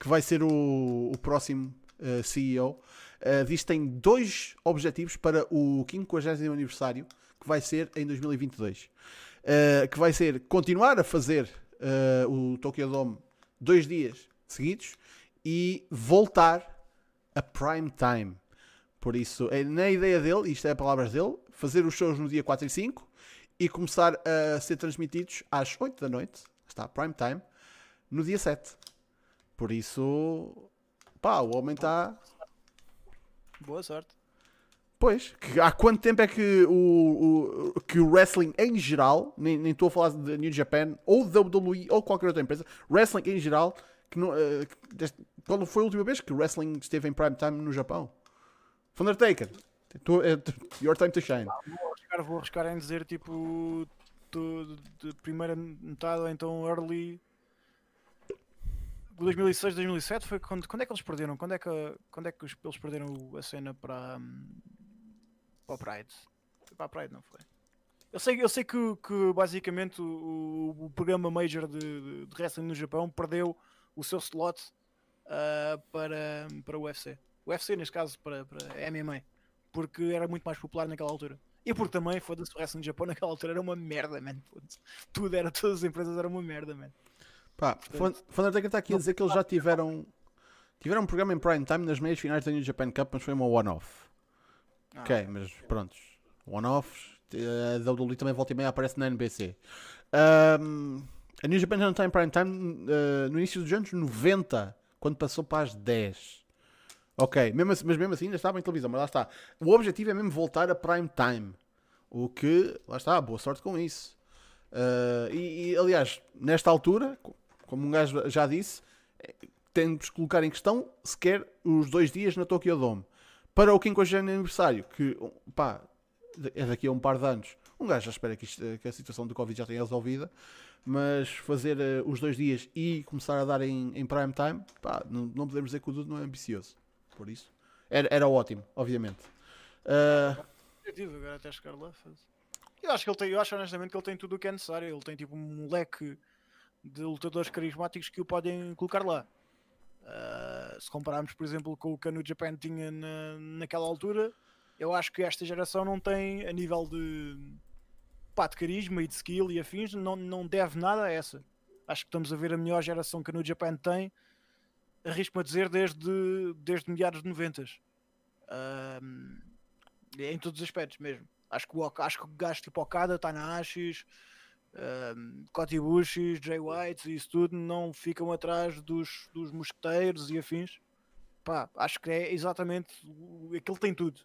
que vai ser o, o próximo eh, CEO, eh, diz que tem dois objetivos para o 50 aniversário, que vai ser em 2022. Eh, que vai ser continuar a fazer o Tokyo Dome dois dias seguidos e voltar a prime time. Por isso, é na ideia dele, isto é palavras dele, fazer os shows no dia 4 e 5 e começar a ser transmitidos às 8 da noite, está prime time, no dia 7. Por isso, pá, o homem está. Boa sorte. Pois, que há quanto tempo é que o, o- que o wrestling em geral, nem estou a falar de New Japan ou de WWE ou qualquer outra empresa, wrestling em geral, que não, eh, que deste- quando foi a última vez que o wrestling esteve em prime time no Japão? Undertaker, tu, tu- your time to shine. Vou arriscar, vou arriscar em dizer tipo do- de primeira metade ou então early 2006, 2007 foi quando, quando é que eles perderam? Quando é que, quando é que eles perderam a cena para, hum, para o Pride? Foi para a Pride, não foi? Eu sei, eu sei que, que basicamente o, o programa Major de, de, de Wrestling no Japão perdeu o seu slot ah, para, para o UFC. O UFC, neste caso, para, para MMA. Porque era muito mais popular naquela altura. E porque também, foda-se, o Wrestling no Japão naquela altura era uma merda, man. Tudo era, todas as empresas eram uma merda, man. Pá, Fanatec está aqui a dizer que eles já tiveram tiveram um programa em prime time nas meias finais da New Japan Cup, mas foi uma one-off. Ah, Ok, mas prontos. One-offs. eh, A WWE também volta e meia aparece na NBC. A New Japan já não está em prime time eh, no início dos anos 90, quando passou para as 10. Ok, mesmo assim- mas mesmo assim ainda estava em televisão, mas lá está. O objetivo é mesmo voltar a prime time. O que, lá está, boa sorte com isso. Ah, e, e, aliás, nesta altura, como um gajo já disse, eh, temos que colocar em questão sequer os dois dias na Tokyo Dome. Para o 50 aniversário, que pá, é daqui a um par de anos, um gajo já espera que, isto- que a situação do Covid já tenha resolvida, mas fazer eh, os dois dias e começar a dar em, em prime time, pá, não, não podemos dizer que o Dudu não é ambicioso. Por isso, era, era ótimo, obviamente. Tive agora até chegar lá. Eu acho que ele tem, eu acho honestamente que ele tem tudo o que é necessário. Ele tem tipo um leque de lutadores carismáticos que o podem colocar lá. Ah, se compararmos, por exemplo, com o que a New Japan tinha na, naquela altura, eu acho que esta geração não tem, a nível de, pá, de carisma e de skill e afins, não, não deve nada a essa. Acho que estamos a ver a melhor geração que a New Japan tem, arrisco-me a dizer, desde, desde meados de 90. Ahm, em todos os aspectos mesmo. Acho que o, acho que o gajo tipo Okada, Tanahashis, um, Cody Bushis, Jay White e isso tudo não ficam atrás dos, dos mosqueteiros e afins. Pá, acho que é exatamente aquilo tem tudo.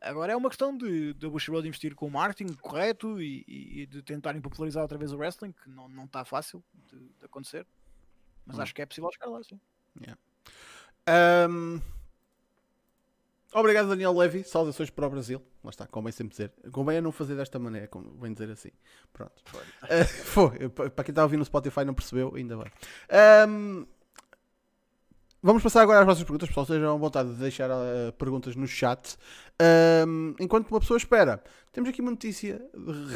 Agora é uma questão de, de Bushiroad investir com o marketing correto e, e- de tentarem popularizar outra vez o wrestling, que não está não tá fácil de, de acontecer. Mas Hum. acho que é possível chegar lá, sim. Ahm, Obrigado, Daniel Levy. Saudações para o Brasil. Lá está, convém sempre dizer. Convém a não fazer desta maneira, convém dizer assim. Pronto. Foi. Pa- Para quem está a ouvir no Spotify não percebeu, ainda bem. Ahm, Vamos passar agora às vossas perguntas, pessoal. Sejam à vontade de deixar ah, perguntas no chat. Ahm, enquanto uma pessoa espera, temos aqui uma notícia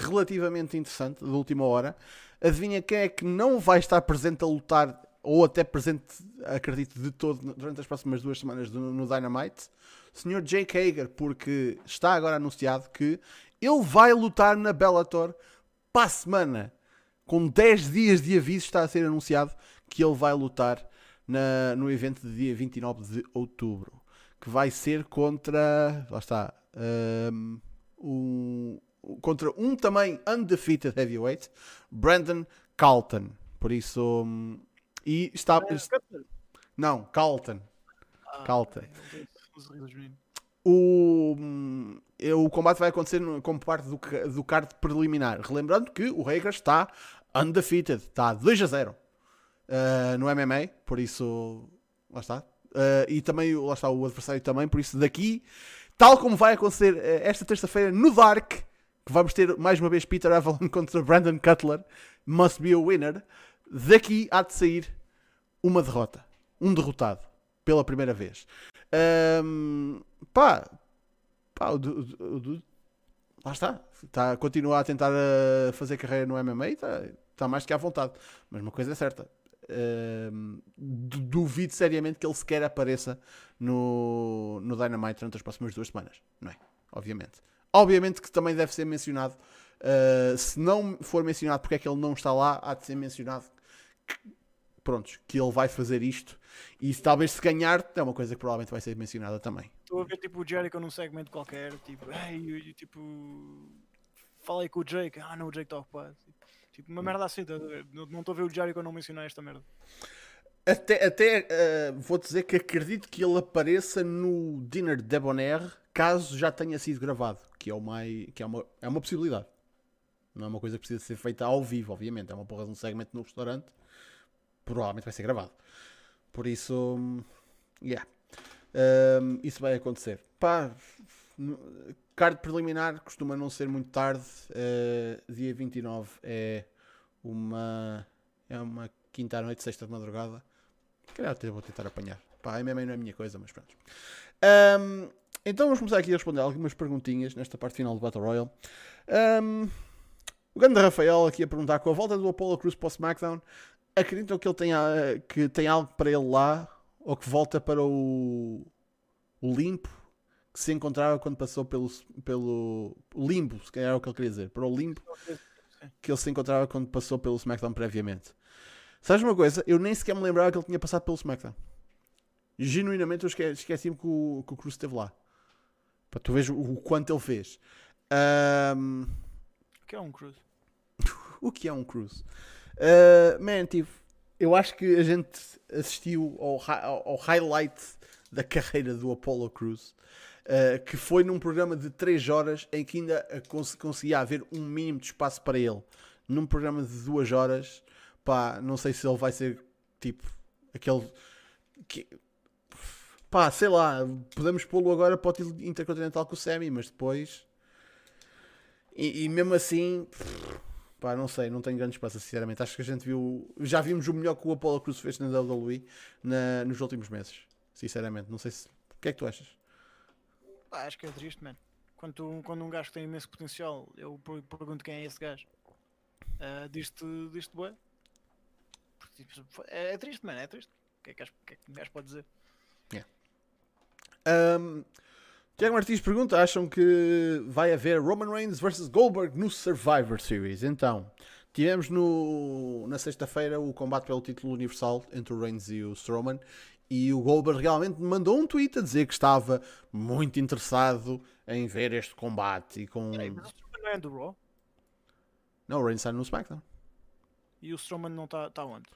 relativamente interessante da última hora. Adivinha quem é que não vai estar presente a lutar, ou até presente, acredito, de todo durante as próximas duas semanas no Dynamite? Sr. Jake Hager, porque está agora anunciado que ele vai lutar na Bellator para a semana. Com 10 dias de aviso está a ser anunciado que ele vai lutar na- no evento de dia 29 de outubro. Que vai ser contra. Lá está. hum, um, contra um também undefeated heavyweight, Brandon Carlton. Por isso. hum, e está. Não, Carlton. Carlton. O, hum, o combate vai acontecer como parte do, do card preliminar. Relembrando que o Hager está undefeated, está 2 a 0 uh, no MMA, por isso lá está. Uh, e também lá está o adversário também, por isso daqui, tal como vai acontecer uh, esta terça-feira no Dark, que vamos ter mais uma vez Peter Avalon contra Brandon Cutler, must be a winner. Daqui há de sair uma derrota, um derrotado pela primeira vez. Ahm, pá, pá, o Du- o Du- o Du- lá está, está a continuar a tentar uh, fazer carreira no MMA, está, está mais que à vontade. Mas uma coisa é certa, du- duvido seriamente que ele sequer apareça no, no Dynamite durante as próximas duas semanas, não é? Obviamente. Obviamente que também deve ser mencionado. uh, se não for mencionado porque é que ele não está lá, há de ser mencionado prontos, que ele vai fazer isto. E se, talvez se ganhar, é uma coisa que provavelmente vai ser mencionada também. Estou a ver tipo o Jericho num segmento qualquer, tipo, ei, eu- tipo, falei com o Jake, ah não, o Jake está ocupado. Tipo, uma merda assim, ver? Não estou a ver o Jericho não mencionar esta merda. Até, até uh, vou dizer que acredito que ele apareça no Dinner Debonair caso já tenha sido gravado, que é, mais, que é, uma, é uma possibilidade. Não é uma coisa que precisa ser feita ao vivo, obviamente. É uma porra de um segmento no restaurante. Provavelmente vai ser gravado. Por isso, yeah. Hum, isso vai acontecer. Pá, card preliminar costuma não ser muito tarde. Uh, dia 29 é uma, é uma quinta à noite, sexta de madrugada. Calhar até vou tentar apanhar. Pá, MMA não é a minha coisa, mas pronto. Ahm, então vamos começar aqui a responder algumas perguntinhas nesta parte final do Battle Royale. Ahm, o grande Rafael aqui a perguntar com a volta do Apollo Cruz para o SmackDown, acreditam que ele tenha que tem algo para ele lá ou que volta para o, o limpo que se encontrava quando passou pelo, pelo limbo, se calhar é o que ele queria dizer, para o limbo que ele se encontrava quando passou pelo SmackDown previamente. Sabes uma coisa? Eu nem sequer me lembrava que ele tinha passado pelo SmackDown. Genuinamente eu esque- esqueci-me que o, que o Cruz esteve lá. Para tu veres o, o quanto ele fez. Ahm, O que é um Cruz? o que é um Cruz? Uh, man, tipo, eu acho que a gente assistiu ao, ao- ao highlight da carreira do Apollo Cruz, uh, que foi num programa de 3 horas em que ainda cons- conseguia haver um mínimo de espaço para ele. Num programa de 2 horas, pá, não sei se ele vai ser tipo aquele. Que, pá, sei lá, podemos pô-lo agora para o título intercontinental com o Sammy, mas depois. E, e mesmo assim, Pá, não sei, não tenho grande esperança, sinceramente. Acho que a gente viu. Já vimos o melhor que o Apollo Cruz fez na WWE na, nos últimos meses. Sinceramente, não sei se. O que é que tu achas? Pá, acho que é triste, mano. Quando, tu- quando um gajo tem imenso potencial, eu per- pergunto quem é esse gajo. Ah, Diz-te diz. Porque, tipo, É, é triste, mano, é triste. O que é que, o que é que um gajo pode dizer? Um, Tiago Martins pergunta: acham que vai haver Roman Reigns versus Goldberg no Survivor Series? Então, tivemos no, na sexta-feira o combate pelo título universal entre o Reigns e o Strowman. E o Goldberg realmente mandou um tweet a dizer que estava muito interessado em ver este combate. E com... Peraí, mas o Strowman não é do Raw? Não, o Reigns está no SmackDown. E o Strowman não está tá onde?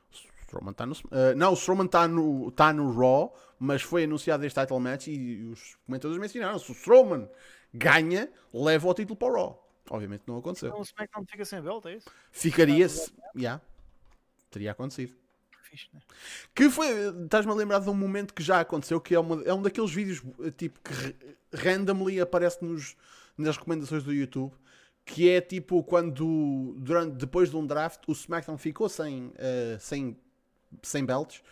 Strowman está no. eh, não, o Strowman está no, tá no Raw, mas foi anunciado este title match e os comentadores mencionaram: se o Strowman ganha, leva o título para o Raw. Obviamente não aconteceu. Então o SmackDown fica sem belt, é isso? Ficaria-se. Já. Teria acontecido. Que né? Que foi. Estás-me a lembrar de um momento que já aconteceu, que é, uma- é um daqueles vídeos eh, tipo que ra- randomly aparece nos, nas recomendações do YouTube. Que é tipo quando, durante, depois de um draft, o SmackDown ficou sem, eh, sem, sem belts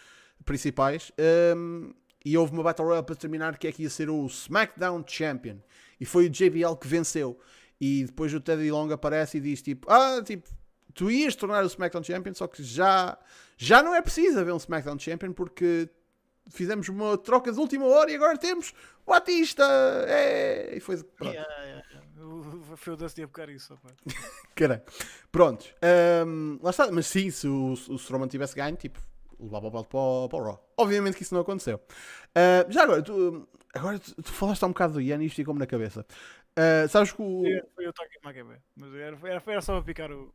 principais ehm, e houve uma Battle Royale para terminar que é que ia ser o SmackDown Champion. E foi o JBL que venceu. E depois o Teddy Long aparece e diz tipo: Ah, tipo, tu ias tornar o SmackDown Champion, só que já, já não é preciso haver um SmackDown Champion porque fizemos uma troca de última hora e agora temos o Batista. É... E foi. Pronto. Yeah, yeah, Foi o Dusty a buscar isso. Caralho. Prontos. Ahm, lá está. Mas sim, se o, o Strowman tivesse ganho, tipo, levava o belt para o, para o Raw. Obviamente que isso não aconteceu. Ah, já agora, tu, agora tu, tu falaste há um bocado do Ian e isto ficou-me na cabeça. Ah, sabes que o. Foi- o Taki Makabe. Mas era, era, era só para picar o,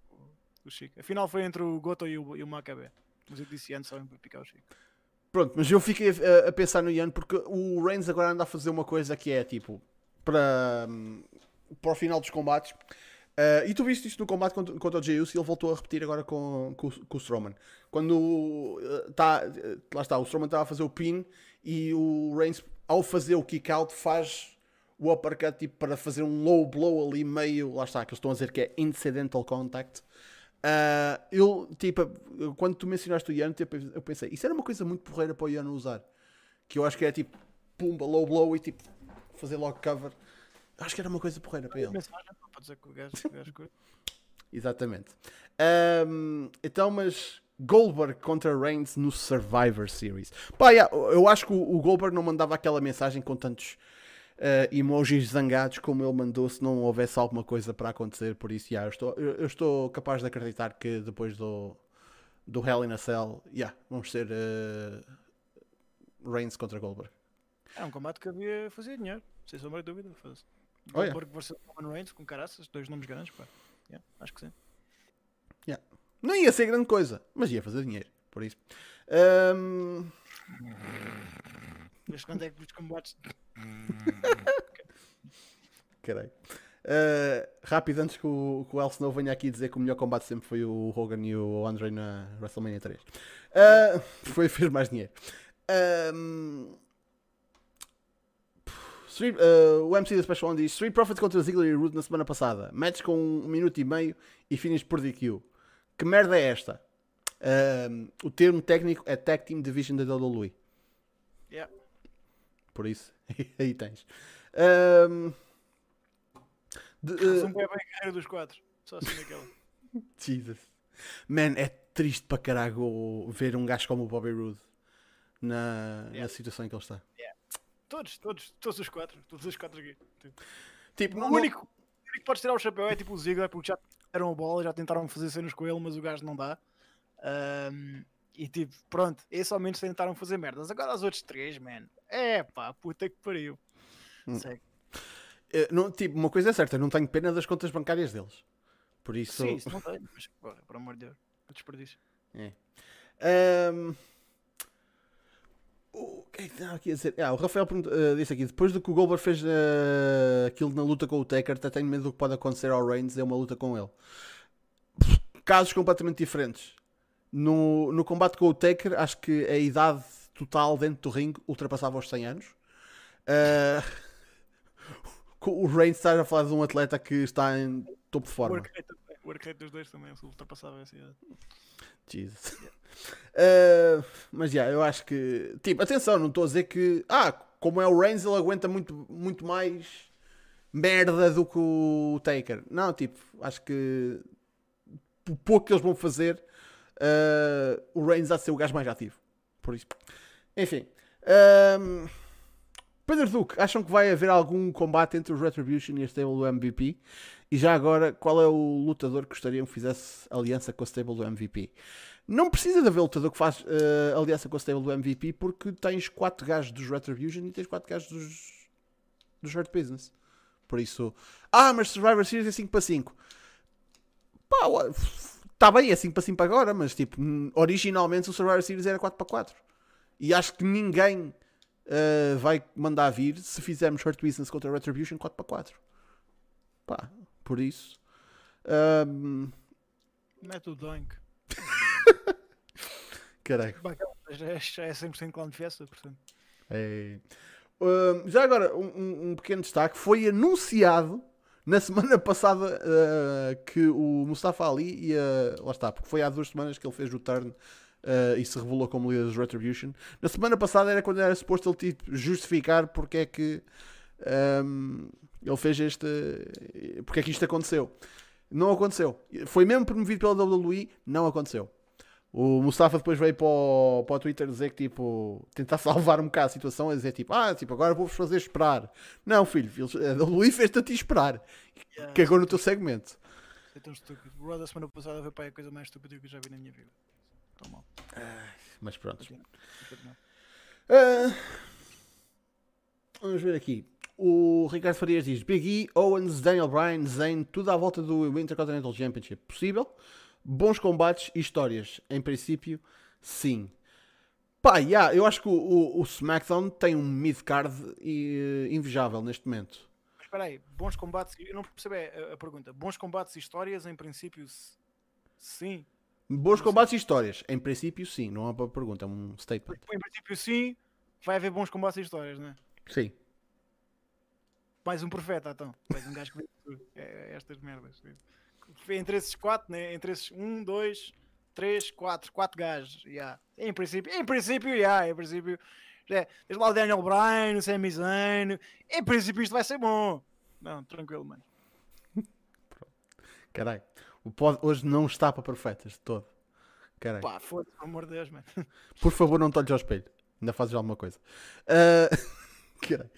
o, Chico. Afinal foi entre o Goto e o, e o. Mas eu disse antes só para picar o Chico. Pronto, mas eu fiquei a, a pensar no Ian porque o Reigns agora anda a fazer uma coisa que é tipo para, hum, para o final dos combates. Ah, e tu viste isto no combate contra, contra o Jey e ele voltou a repetir agora com, com, com o Strowman. Quando tá, ah, lá está, o Strowman estava a fazer o pin e o Reigns, ao fazer o kick out, faz o uppercut tipo, para fazer um low blow ali meio. Lá está, que eles estão a dizer que é incidental contact. Ah, eu, tipo, quando tu mencionaste o Ian, tipo, eu pensei, isso era uma coisa muito porreira para o Ian usar. Que eu acho que é tipo, pumba, low blow e tipo, fazer logo cover. Acho que era uma coisa porreira para ele. Mensagem para dizer que o gajo, o gajo curte. Exatamente. Ahm, então, mas Goldberg contra Reigns no Survivor Series. Pá, yeah, eu acho que o o Goldberg não mandava aquela mensagem com tantos ah, emojis zangados como ele mandou se não houvesse alguma coisa para acontecer. Por isso, yeah, eu, estou, eu, eu estou capaz de acreditar que depois do, do Hell in a Cell, yeah, vamos ser ah, Reigns contra Goldberg. É um combate que havia fazer dinheiro, sem sombra de dúvida. Faz. Oh, yeah. Goldberg versus Roman Reigns com caraças, dois nomes grandes, pá. Yeah, acho que sim. Não ia ser grande coisa, mas ia fazer dinheiro. Por isso. Ahm, Desde quando é que os combates. Caralho. Uh, rápido, antes que o, que o El Snow venha aqui dizer que o melhor combate sempre foi o Hogan e o Andre na WrestleMania 3. Uh, foi fez mais dinheiro. Um, Street- uh, o MC da Special One diz Street Profits contra Ziggler e Root na semana passada. Match com um minuto e meio e finish por DQ. Que merda é esta? Um, o termo técnico é Tag Team Division da WWE. Yeah. Por isso, aí tens. Um, de, Resume uh, bem bem a carreira dos quatro. Só assim naquela. Jesus. Man, é triste para caralho ver um gajo como o Bobby Roode na, na Yeah. situação em que ele está. Todos, todos, todos os quatro. Todos os quatro aqui. Tipo, Tipo, O não- único, o único que podes tirar o chapéu é tipo o Ziggler, porque já deram a bola, já tentaram fazer cenas com ele, mas o gajo não dá. Ahm, e tipo, pronto, esses ao menos tentaram fazer merdas. Agora os outros três, man. É pá, puta que pariu. Hum. Eh, não, tipo, uma coisa é certa, eu não tenho pena das contas bancárias deles. Por isso. Sim, isso não tenho, mas por amor de Deus, que desperdício. Ahm, O que é que estava aqui a dizer? Ah, o Rafael eh, disse aqui: depois do que o Goldberg fez eh, aquilo na luta com o Taker, até tenho medo do que pode acontecer ao Reigns. É uma luta com ele. Casos completamente diferentes. No, no combate com o Taker, acho que a idade total dentro do ringue ultrapassava os 100 anos. Com o Reigns está a falar de um atleta que está em topo de forma. O rate dos dois também ultrapassava essa idade. Jesus. Uh, mas já, eu acho que. Tipo, atenção, não estou a dizer que. Ah, como é o Reigns, ele aguenta muito, muito mais merda do que o Taker. Não, tipo, acho que. O pouco que eles vão fazer, uh, o Reigns há de ser o gajo mais ativo. Por isso. Enfim. Um, Pedro Duque, acham que vai haver algum combate entre os Retribution e a stable do MVP? E já agora, qual é o lutador que gostariam que fizesse aliança com a stable do MVP? Não precisa de haver lutador que faz eh, aliança com a stable do MVP porque tens 4 gajos dos Retribution e tens 4 gajos dos, dos Hurt Business. Por isso, ah, mas Survivor Series é 5 para 5. Pá, está bem, é 5 para 5 agora, mas tipo, originalmente o Survivor Series era 4 para 4. E acho que ninguém eh, vai mandar vir se fizermos Hurt Business contra Retribution 4 para 4. Pá, por isso. ahm, Mete o Dunk. Caralho. Já é, já é 100% clown de festa, portanto. É. Já agora, um, um- um pequeno destaque: foi anunciado na semana passada uh, que o Mustafa Ali ia. Lá está, porque foi há duas semanas que ele fez o turn uh, e se revelou como líder dos Retribution. Na semana passada era quando era suposto ele tipo, justificar porque é que um, ele fez este. porque é que isto aconteceu. Não aconteceu. Foi mesmo promovido pela WWE, não aconteceu. O Mustafa depois veio para o, para o Twitter dizer que tipo tentar salvar um bocado a situação a dizer tipo, ah, tipo, agora vou-vos fazer esperar. Não, filho, a WWE fez-te a ti esperar. Yeah, Cagou no teu segmento. É tão estúpido. O Raw da semana passada foi para a coisa mais estúpida que eu já vi na minha vida. Tão mal. Mas pronto. Ah, vamos ver aqui. O Ricardo Farias diz: Big E, Owens, Daniel Bryan, Zayn, tudo à volta do Intercontinental Championship. Possível? Bons combates e histórias. Em princípio, sim. Pá, yeah, eu acho que o, o- o SmackDown tem um mid-card eh, invejável neste momento. Mas espera aí, bons combates. Eu não percebi a, a pergunta. Bons combates e histórias, em princípio, sim. Bons combates e histórias. Em princípio, sim. Não é uma pergunta, é um statement. Em princípio, sim. Vai haver bons combates e histórias, né? Sim. Mais um profeta, então. Mais um gajo que. É, é estas merdas. Entre esses quatro, né? Entre esses um, dois, três, quatro. Quatro gajos. Yeah. Em princípio, em princípio, yeah, em princípio. É, desde lá o Daniel Bryan, o Sami Zayn. Em princípio isto vai ser bom. Não, tranquilo, mano. Caralho. O pod hoje não está para profetas de todo. Caralho. Pá, foda-se, pelo amor de Deus, mano. Por favor, não te olhes ao espelho. Ainda fazes alguma coisa. Ah, caralho.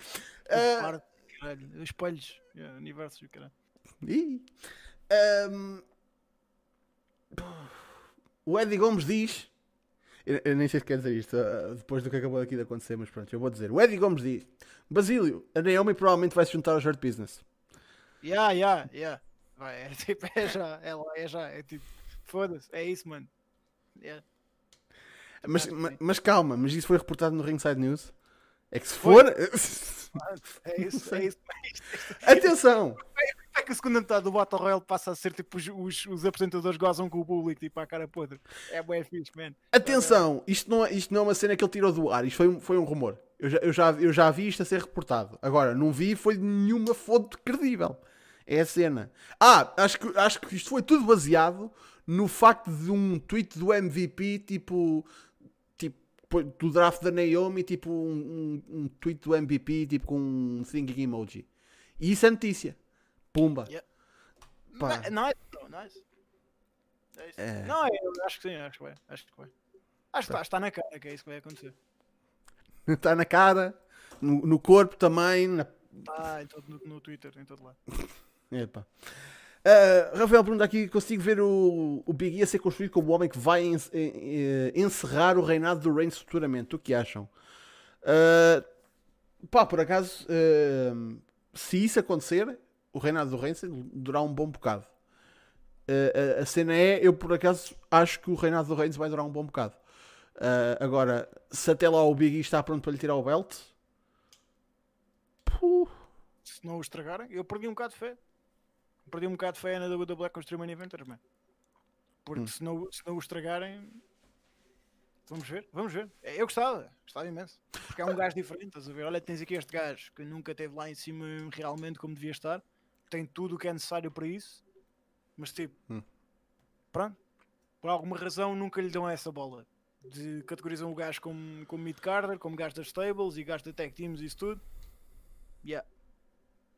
Para, caralho. Espelhos, yeah, universos, e o caralho. ih. Ahm, o Eddie Gomes diz. Eu, eu nem sei se quer dizer isto ah, depois do que acabou aqui de acontecer, mas pronto, eu vou dizer. O Eddie Gomes diz: Basílio, a Naomi provavelmente vai se juntar ao Hurt Business. Yeah, yeah, yeah. Vai, é tipo, é já, é lá, é já, é tipo, foda-se, é isso, mano. Mas, acho que ma- sim. mas calma, mas isso foi reportado no Ringside News. É que se for. É isso, é isso. Atenção! É que a segunda metade do Battle Royale passa a ser tipo os, os, os apresentadores gozam com o público, tipo à cara podre. É bué fixe, man. Atenção, isto não, é, isto não é uma cena que ele tirou do ar, isto foi um, foi um rumor. Eu já, eu, já, eu já vi isto a ser reportado. Agora, não vi foi de nenhuma fonte credível. É a cena. Ah, acho que, acho que isto foi tudo baseado no facto de um tweet do MVP, tipo, tipo do draft da Naomi, tipo um, um, um tweet do MVP, tipo com um thinking emoji. E isso é notícia. Pumba. Yeah. Pá. Nice, nice. É isso. É. Não, eu acho que sim, acho que vai. Acho que vai. Acho que está, está na cara que é isso que vai acontecer. Está na cara, no, no corpo também. Na... Está em todo, no, no Twitter, em todo lado. Epa. Ah, Rafael pergunta aqui: consigo ver o, o Big E a ser construído como o homem que vai en- en- eh, encerrar o reinado do Reigns futuramente? O que acham? Ah, pá, por acaso, ah, se isso acontecer, o reinado do Reigns durar um bom bocado. Ah, a- a cena é, eu por acaso acho que o reinado do Reigns vai durar um bom bocado. Agora, se até lá o Big E está pronto para lhe tirar o belt, puh, Se não o estragarem, eu perdi um bocado de fé. Perdi um bocado de fé na WWE com os Streaming Inventors, man. Porque Hum. se, não, se não o estragarem. Vamos ver, vamos ver. É, Eu gostava, gostava imenso. Porque é um gajo diferente, estás a ver? Olha, tens aqui este gajo que nunca esteve lá em cima realmente como devia estar, tem tudo o que é necessário para isso, mas tipo, Hum. pronto, por alguma razão nunca lhe dão essa bola. De, categorizam o gajo como, como mid-carder, como gajo das stables e gajo da tech teams e isso tudo. Yeah.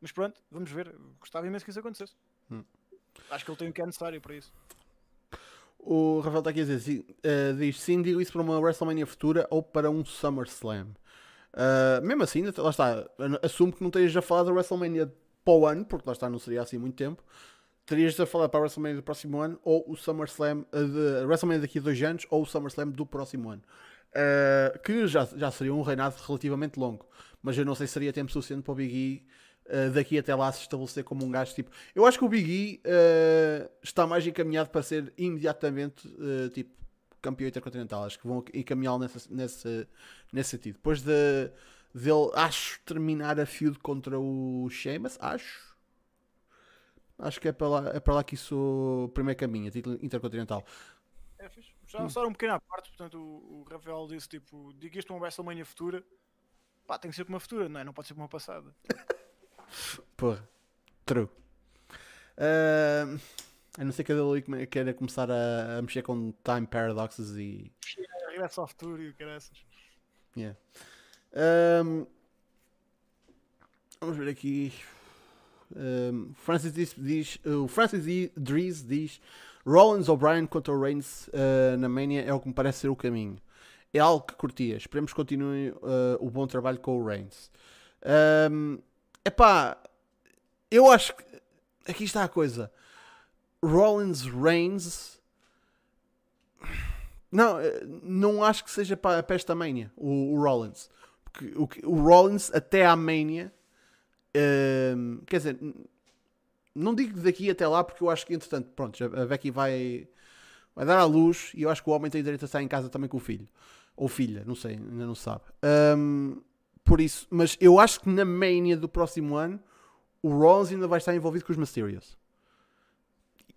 Mas pronto, vamos ver. Gostava imenso que isso acontecesse. Hum. Acho que ele tem o que é necessário para isso. O Rafael está aqui a dizer, sim, eh, diz sim, digo isso para uma WrestleMania futura ou para um SummerSlam. Uh, mesmo assim, lá está, assumo que não estejas a falar da WrestleMania para o ano, porque lá está, não seria assim muito tempo. Terias a falar para a WrestleMania do próximo ano ou o SummerSlam, uh, de, a WrestleMania daqui a dois anos ou o SummerSlam do próximo ano. Uh, que já, já seria um reinado relativamente longo, mas eu não sei se seria tempo suficiente para o Big E uh, daqui até lá se estabelecer como um gajo tipo. Eu acho que o Big E uh, está mais encaminhado para ser imediatamente uh, tipo campeão intercontinental. Acho que vão encaminhá-lo nesse, nesse, nesse sentido. Depois de, dele, acho, terminar a feud contra o Sheamus, acho. Acho que é para lá, é para lá que isso o primeiro caminho, título intercontinental. É fixe. Já só um pequeno à parte, portanto, o, o Rafael disse tipo: diga isto uma WrestleMania futura. Pá, tem que ser para uma futura, não é? Não pode ser para uma passada. Porra, true. Uh, a não ser que a Dali queira começar a, a, mexer com time paradoxes e. Regresso ao futuro e o caraças. Yeah. Um, vamos ver aqui. Um, Francis diz, diz o Francis D- Dries diz Rollins O'Brien contra o Reigns uh, na Mania é o que me parece ser o caminho. É algo que curtia. Esperemos que continue uh, o bom trabalho com o Reigns. Um, epá, eu acho que aqui está a coisa. Rollins Reigns não, eh, não acho que seja para, para esta Mania o, o Rollins. Porque o, o Rollins até à Mania ehm, quer dizer, não digo daqui até lá porque eu acho que entretanto, pronto, a Becky vai, vai dar à luz e eu acho que o homem tem direito a estar em casa também com o filho. Ou filha, não sei, ainda não sabe. Ehm, por isso, mas eu acho que na Mania do próximo ano o Rollins ainda vai estar envolvido com os Mysterios.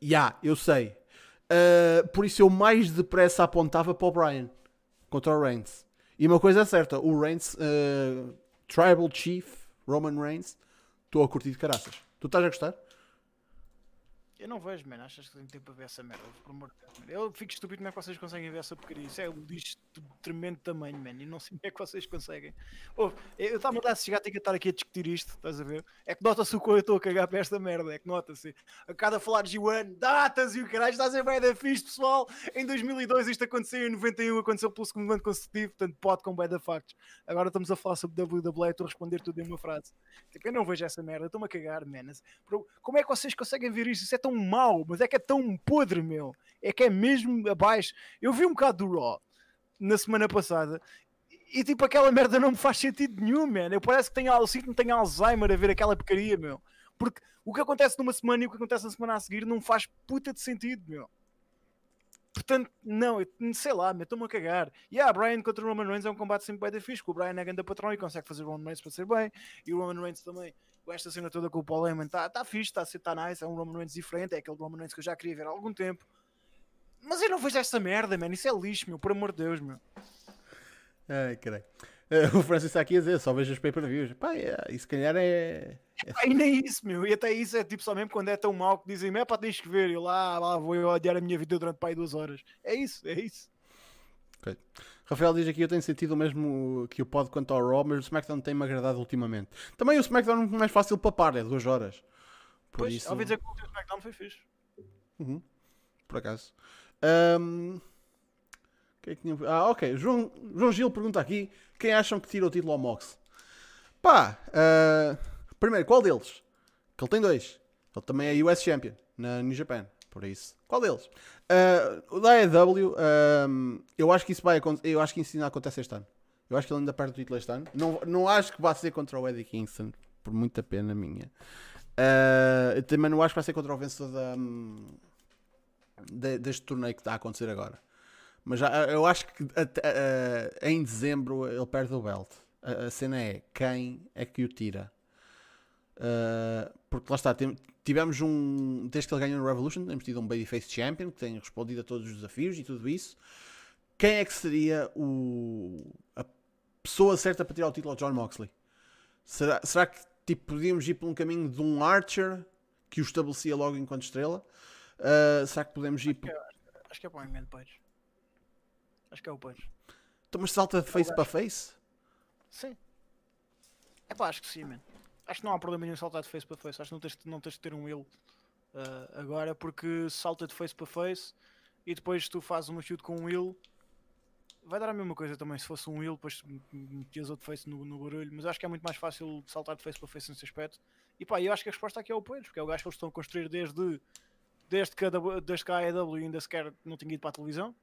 Já, eu sei. Uh, por isso eu mais depressa apontava para o Brian contra o Reigns. E uma coisa é certa: o Reigns, uh, Tribal Chief, Roman Reigns, estou a curtir de caraças. Tu estás a gostar? Eu não vejo, mano. Achas que tenho tempo para ver essa merda? Por amor de Deus. Eu fico estúpido como é que vocês conseguem ver essa porcaria. Isso é um lixo de tremendo tamanho, mano. E não sei como é que vocês conseguem. Ouve, eu estava a se chegar, tenho que estar aqui a discutir isto, estás a ver? É que nota-se o quão eu estou a cagar para esta merda. É que nota-se. A cada falar de G1, datas e o caralho, estás a ver da fixe, pessoal. Em 2002 isto aconteceu, em 91 aconteceu pelo segundo ano consecutivo, portanto pode com bad factos. Agora estamos a falar sobre WWE estou a responder tudo em uma frase. Tipo, eu não vejo essa merda, estou-me a cagar, man. Como é que vocês conseguem ver isto? Isso é tão mau, mas é que é tão podre, meu. É que é mesmo abaixo. Eu vi um bocado do Raw na semana passada e tipo aquela merda não me faz sentido nenhum, man. Eu parece que tenho, sinto que tenho Alzheimer a ver aquela porcaria, meu. Porque o que acontece numa semana e o que acontece na semana a seguir não faz puta de sentido, meu. Portanto, não, eu sei lá, estou-me a cagar. E a Brian contra o Roman Reigns é um combate sempre bem da o Brian é grande patrão e consegue fazer o Roman Reigns para ser bem, e o Roman Reigns também, com esta cena toda com o Paul Heyman, está tá fixe, está tá nice, é um Roman Reigns diferente, é aquele Roman Reigns que eu já queria ver há algum tempo. Mas eu não vejo essa merda, man, isso é lixo, meu, por amor de Deus, meu. Ai, caralho. Uh, o Francis está aqui a dizer, só vejo os pay-per-views. Pá, yeah, isso se calhar é. é... Pá, e nem isso, meu. E até isso é tipo só mesmo quando é tão mau que dizem, é pá, tens que ver. E eu lá, lá vou eu odiar a minha vida durante pá, duas horas. É isso, é isso. Okay. Rafael diz aqui: Eu tenho sentido o mesmo que o pod quanto ao Raw, mas o SmackDown tem-me agradado ultimamente. Também o SmackDown é mais fácil papar, é duas horas. Por pois, isso... ouvi dizer que o último SmackDown foi fixe. Uhum. Por acaso. Um... Que é que tinha... Ah, ok. João, João Gil pergunta aqui: Quem acham que tira o título ao Mox? Pá, uh... primeiro, qual deles? Que ele tem dois. Ele também é US Champion na New Japan. Por isso, qual deles? Uh, o da AEW, eu acho que isso vai acontecer. Eu acho que isso ainda acontece este ano. Eu acho que ele ainda perde o título este ano. Não, não acho que vá ser contra o Eddie Kingston, por muita pena minha. Uh, também não acho que vai ser contra o vencedor da, um, de, deste torneio que está a acontecer agora. Mas já, eu acho que até, uh, em dezembro ele perde o belt. A, a, cena é quem é que o tira. Uh, porque lá está, tivemos um. Desde que ele ganhou no Revolution, temos tido um Babyface Champion que tem respondido a todos os desafios e tudo isso. Quem é que seria o, a pessoa certa para tirar o título ao John Moxley? Será, será que tipo, podíamos ir por um caminho de um Archer que o estabelecia logo enquanto estrela? Uh, será que podemos ir acho Que é, acho que é para o Hangman Page. Acho que é o Page. Então, mas salta de face para face? Sim. É pá, acho que sim, mano acho que não há problema nenhum saltar de face para face. Acho que não tens, não tens de ter um will uh, agora, porque salta de face para face e depois tu fazes uma shoot com um will, vai dar a mesma coisa também. Se fosse um will, depois metias outro face no, no barulho. Mas acho que é muito mais fácil saltar de face para face nesse aspecto. E pá, eu acho que a resposta aqui é o Poeiros, porque é o gajo que eles estão a construir desde, desde, que, a, desde que a AEW ainda sequer não tinha ido para a televisão.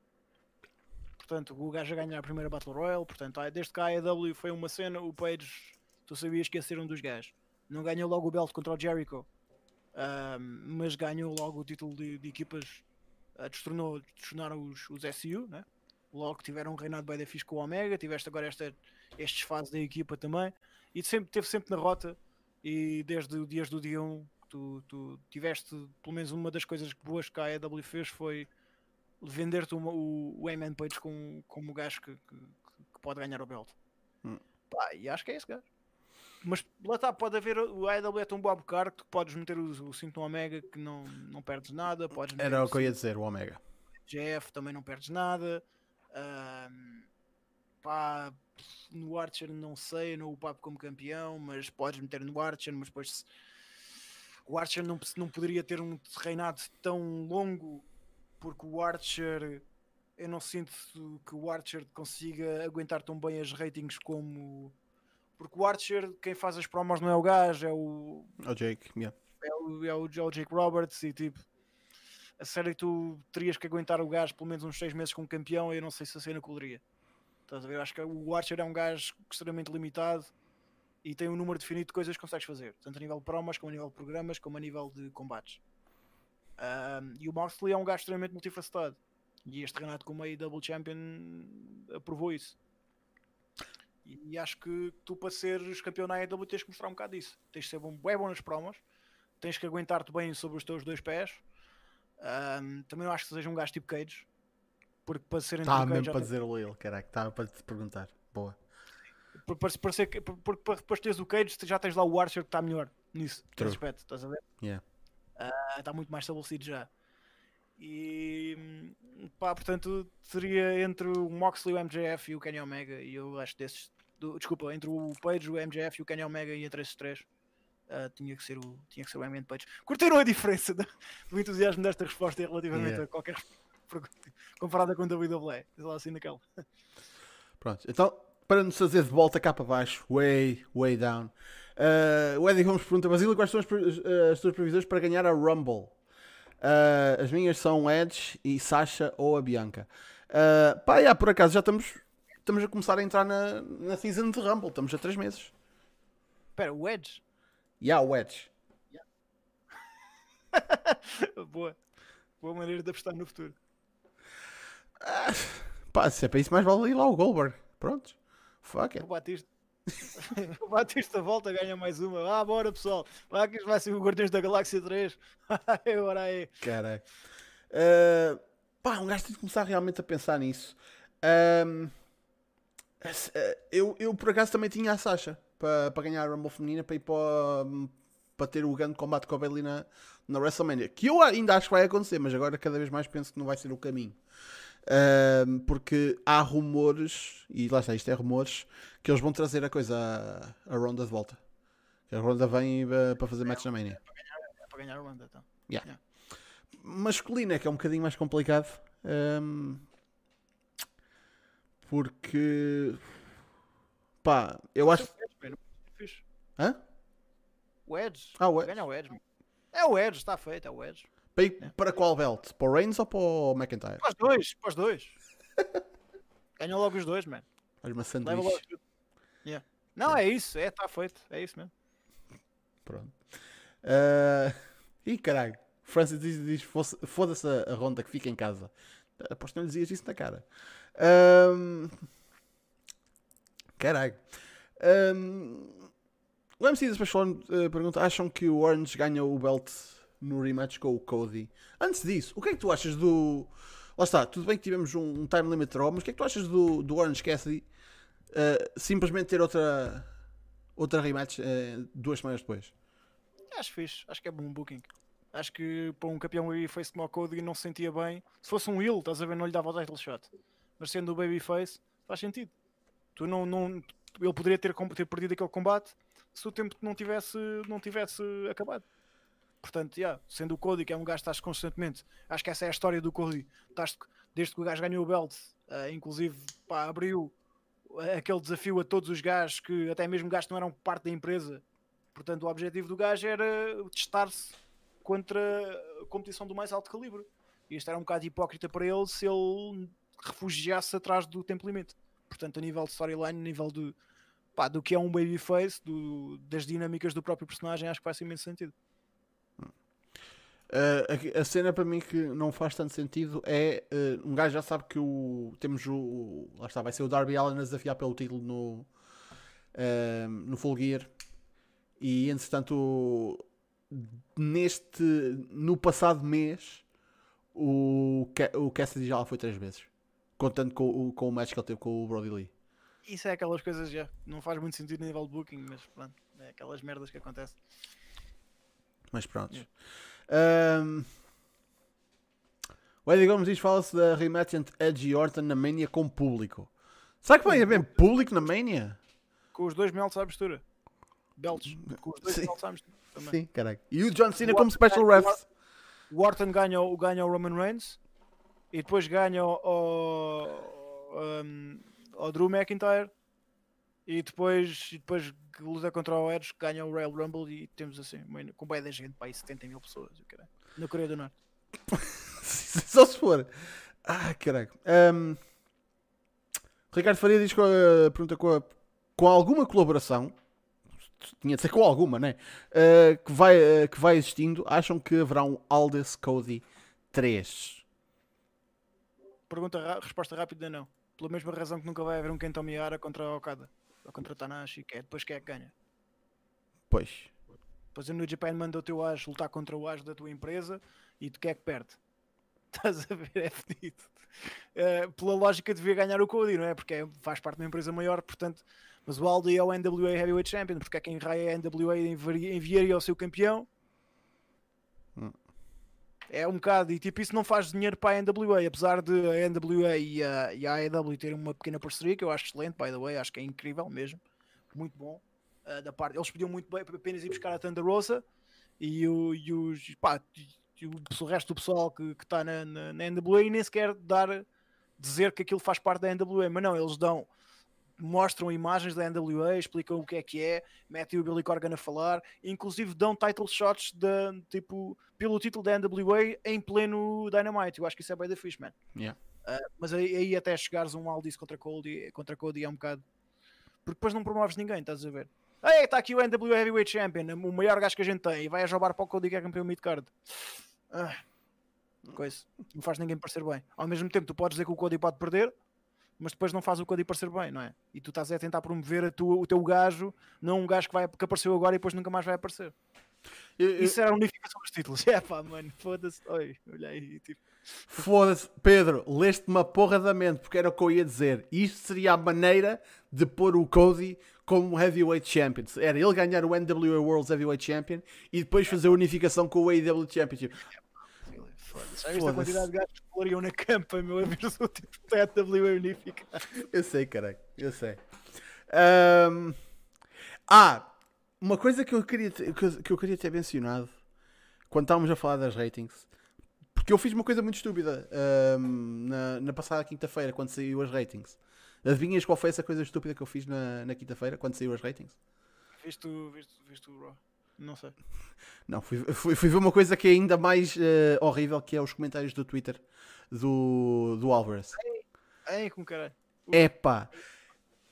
Portanto, o gajo a ganhar a primeira Battle Royale. Portanto, desde que a AEW foi uma cena, o Page tu sabias que ia ser um dos gajos. Não ganhou logo o belt contra o Jericho, mas ganhou logo o título de, de equipas, uh, destornou, destornaram os, os SU, né? logo tiveram um reinado bem da fixe com o Omega, tiveste agora esta, estes fases da equipa também, e sempre, teve sempre na rota, e desde dias do dia 1, tu, tu tiveste, pelo menos uma das coisas boas que a AEW fez foi vender-te o, o, o Heyman Page como, como o gajo que, que, que pode ganhar o belt. Hum. Pá, e acho que é esse gajo. Mas lá está, pode haver. O AEW é tão bom a bocar que tu podes meter o, o cinto Omega que não, não perdes nada. Podes Era o que eu ia dizer, o Omega. GF também não perdes nada. pá, no Archer não sei, não o papo como campeão, mas podes meter no Archer, mas depois o Archer não, não poderia ter um reinado tão longo porque o Archer eu não sinto que o Archer consiga aguentar tão bem as ratings como porque o Archer, quem faz as promos não é o gajo, é o. É o Jake, yeah. É o, é o, é o Jake Roberts e tipo. A sério que tu terias que aguentar o gajo pelo menos uns 6 meses como campeão e eu não sei se a cena colaria. Estás a ver? Acho que o Archer é um gajo extremamente limitado e tem um número definido de coisas que consegues fazer, tanto a nível de promos, como a nível de programas, como a nível de combates. Um, e o Moxley é um gajo extremamente multifacetado. E este Renato como a Double Champion aprovou isso. E acho que tu, para seres campeão na AEW, tens que mostrar um bocado disso. Tens de ser bom, bem bom nas promos, tens que aguentar-te bem sobre os teus dois pés. Um, também não acho que seja um gajo tipo Cage, porque para ser Estava mesmo para dizer o ele, caraca, estava para te perguntar. Boa. Porque para, para, ser, porque para depois teres o Cage, já tens lá o Archer que está melhor nisso, nesse aspecto, estás a ver? Yeah. Uh, está muito mais estabelecido já. E pá, portanto, seria entre o Moxley, o MJF e o Kenny Omega. E eu acho desses do, desculpa, entre o Page, o MJF e o Kenny Omega e entre esses três. Uh, tinha, que ser o, tinha que ser o Hangman Page. Curtiram a diferença do, do entusiasmo desta resposta relativamente yeah. a qualquer pergunta comparada com a WWE? Lá assim naquela. Pronto, então para nos fazer de volta cá para baixo, way, way down. Uh, o Eddie Holmes pergunta: Basílio, quais são as, as tuas previsões para ganhar a Rumble? Uh, as minhas são Edge e Sasha ou a Bianca. Uh, pá, por acaso já estamos estamos a começar a entrar na, na season de Rumble. Estamos a 3 meses. Espera, o Edge? Yeah, o Edge. Yeah. Boa. Boa maneira de apostar no futuro. Ah, pá, se é para isso, mais vale ir lá o Goldberg. Pronto. Fuck it. O Batista. o Batista volta, ganha mais uma. Ah, bora pessoal. Lá que vai ser o Guardiões da Galáxia 3. Agora aí. Caralho. Uh, pá, um gajo tem de começar realmente a pensar nisso. Um, Eu, eu por acaso também tinha a Sasha para para ganhar a Rumble feminina para ir para, para ter o grande combate com a Bailey na, na WrestleMania. Que eu ainda acho que vai acontecer, mas agora cada vez mais penso que não vai ser o caminho. Ahm, porque há rumores, e lá está, isto é rumores, que eles vão trazer a coisa a, a Ronda de volta. Que a Ronda vem eh, para fazer match na Mania. É para ganhar o Wanda, então. Masculino é que é um bocadinho mais complicado. ahm, porque pá, eu acho. Hã? O Edge. Ah, o Edge. Ganha o Edge. É o Edge, está feito, é o Edge. Para, para qual belt? Para o Reigns ou para o McIntyre? Para os dois, para os dois. Ganha logo os dois, mano. Olha uma sanduíche. Yeah. Não, é isso, é, está feito. É isso mesmo. Pronto. Ah, Ih, caralho. Francis diz, diz "Fosse- foda-se a ronda que fica em casa. Aposto que não lhe dizias isso na cara. Ahm, Caralho. Ahm, O MC da Special One, eh, pergunta: acham que o Orange ganha o belt no rematch com o Cody? Antes disso, o que é que tu achas do. Lá está, tudo bem que tivemos um, um time limit draw, mas o que é que tu achas do, do Orange Cassidy eh, simplesmente ter outra, outra rematch eh, duas semanas depois? Acho fixe, acho que é bom booking. Acho que para um campeão babyface como o Cody não se sentia bem. Se fosse um heel, estás a ver, não lhe dava o title shot. Mas sendo o babyface, faz sentido. Tu não, não, ele poderia ter, ter perdido aquele combate se o tempo não tivesse, não tivesse acabado. Portanto, yeah, sendo o Cody, que é um gajo que estás constantemente, acho que essa é a história do Cody. Estás, desde que o gajo ganhou o belt, eh, inclusive pá, abriu eh, aquele desafio a todos os gajos que até mesmo gajos que não eram parte da empresa. Portanto, o objetivo do gajo era testar-se contra a competição do mais alto calibre. E isto era um bocado hipócrita para ele se ele refugiasse atrás do tempo limite. Portanto, a nível de storyline, a nível do, pá, do que é um babyface, do, das dinâmicas do próprio personagem, acho que faz imenso sentido. Uh, a, a cena para mim que não faz tanto sentido é uh, um gajo já sabe que o temos o, o- lá está, vai ser o Darby Allen a desafiar pelo título no, uh, no Full Gear e entretanto neste no passado mês o, o Cassidy já lá foi três vezes contando com, o- com o match que ele teve com o Brody Lee Isso é aquelas coisas já. Não faz muito sentido a nível de booking, mas pronto, é aquelas merdas que acontecem. Mas pronto. Yeah. Um, o Eddie Gomes diz: fala-se da rematch entre Edge e Orton na Mania com público. Será que vai haver público na Mania? Com os dois melts à mistura. Belts. Com os dois Sim. melts à mistura. Também. Sim, caralho. E o John Cena O como Orton special ref. O Orton ganha, ganha o Roman Reigns e depois ganha o, o, um, o Drew McIntyre e depois, e depois que luta contra o Edge ganha o Royal Rumble e temos assim, com bem da gente, para aí 70 mil pessoas, na Coreia do Norte. Só se for. Ah, caralho. Um, Ricardo Faria diz: a, pergunta com, a- com alguma colaboração. Tinha de ser com alguma, né? Uh, que, vai, uh, que vai existindo. Acham que haverá um Aldous Cody 3? Pergunta, resposta rápida, não. Pela mesma razão que nunca vai haver um Kento Miyara contra o Okada ou contra Tanahashi, que é depois quem é que ganha. Pois. Depois a New Japan manda o teu Ash lutar contra o Ash da tua empresa e tu quer que perde. Estás a ver? É fedido. Eh, pela lógica devia ganhar o Cody, não é? Porque é- faz parte de uma empresa maior, portanto. Mas o Aldi é o NWA Heavyweight Champion, porque é quem raia a NWA enviaria ao seu campeão. É um bocado, e tipo, isso não faz dinheiro para a NWA, apesar de a NWA e a, e a AEW terem uma pequena parceria, que eu acho excelente, by the way, acho que é incrível mesmo, muito bom. uh, da parte, eles podiam muito bem apenas ir buscar a Thunder Rosa e, o, e os pá, e o, o resto do pessoal que está na, na, na NWA e nem sequer dar dizer que aquilo faz parte da NWA, mas não, eles dão mostram imagens da NWA, explicam o que é que é, metem o Billy Corgan a falar, inclusive dão title shots de, tipo, pelo título da NWA em pleno Dynamite. Eu acho que isso é bem da fixe, man. Yeah. Uh, mas aí, aí até chegares um Aldis contra Cody, contra Cody é um bocado. Porque depois não promoves ninguém, estás a ver? Ei, está aqui o NWA Heavyweight Champion, o maior gajo que a gente tem, e vai a jogar para o Cody que é campeão mid-card. Ah, coisa. Não faz ninguém parecer bem. Ao mesmo tempo, tu podes dizer que o Cody pode perder, mas depois não faz o Cody parecer bem, não é? E tu estás a tentar promover a tua, o teu gajo, não um gajo que, vai, que apareceu agora e depois nunca mais vai aparecer. Eu- eu- Isso era a unificação dos títulos. É pá, mano, foda-se. Olha aí, tipo. Foda-se, Pedro, leste uma porra da mente, porque era o que eu ia dizer. Isto seria a maneira de pôr o Cody como Heavyweight Champion. Era ele ganhar o NWA World's Heavyweight Champion e depois fazer a unificação com o AEW Championship. Foda-se. Já viste a quantidade de gajos que coloriam na campa, meu, a ver o tipo de TW unificado. Eu sei, caralho, eu sei. Ahm, Ah, uma coisa que eu queria ter, que eu- que eu queria ter mencionado quando estávamos a falar das ratings, porque eu fiz uma coisa muito estúpida ahm, na, na passada quinta-feira, quando saiu as ratings. Adivinhas qual foi essa coisa estúpida que eu fiz na, na quinta-feira, quando saiu as ratings? Viste o, viste, viste o Raw? Não sei. Não, fui, fui, fui ver uma coisa que é ainda mais eh, horrível, que é os comentários do Twitter do, do Alvarez. Ei, com caralho. Epá,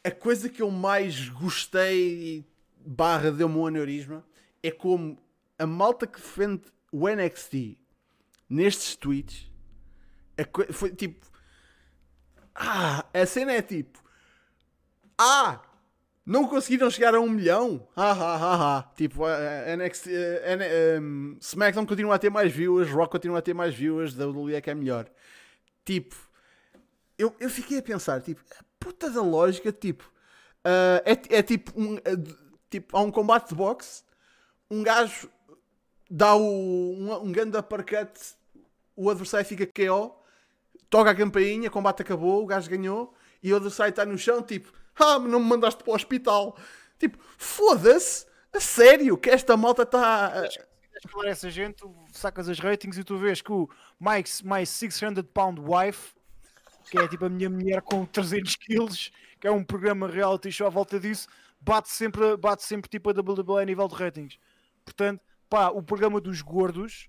a coisa que eu mais gostei barra deu-me um aneurisma é como a malta que defende o NXT nestes tweets foi tipo ah, a cena é tipo ah, não conseguiram chegar a um milhão ah, ah, ah, ah. tipo a, NXT um, SmackDown continua a ter mais viewers Rock continua a ter mais viewers WWE é que é melhor tipo eu, eu fiquei a pensar, tipo, a puta da lógica, tipo, ah, é, é tipo, um, ah, tipo, há um combate de boxe, um gajo dá o, um, um grande uppercut, o adversário fica KO, toca a campainha, combate acabou, o gajo ganhou, e o adversário está no chão, tipo, ah, não me mandaste para o hospital. Tipo, foda-se, a sério, que esta malta está... Falar essa gente, tu sacas as ratings e tu vês que o Mike's My 600 Pound Wife, que é tipo a minha mulher com 300 quilos, que é um programa reality show à volta disso, bate sempre, bate sempre tipo a WWE a nível de ratings. Portanto, pá, o programa dos gordos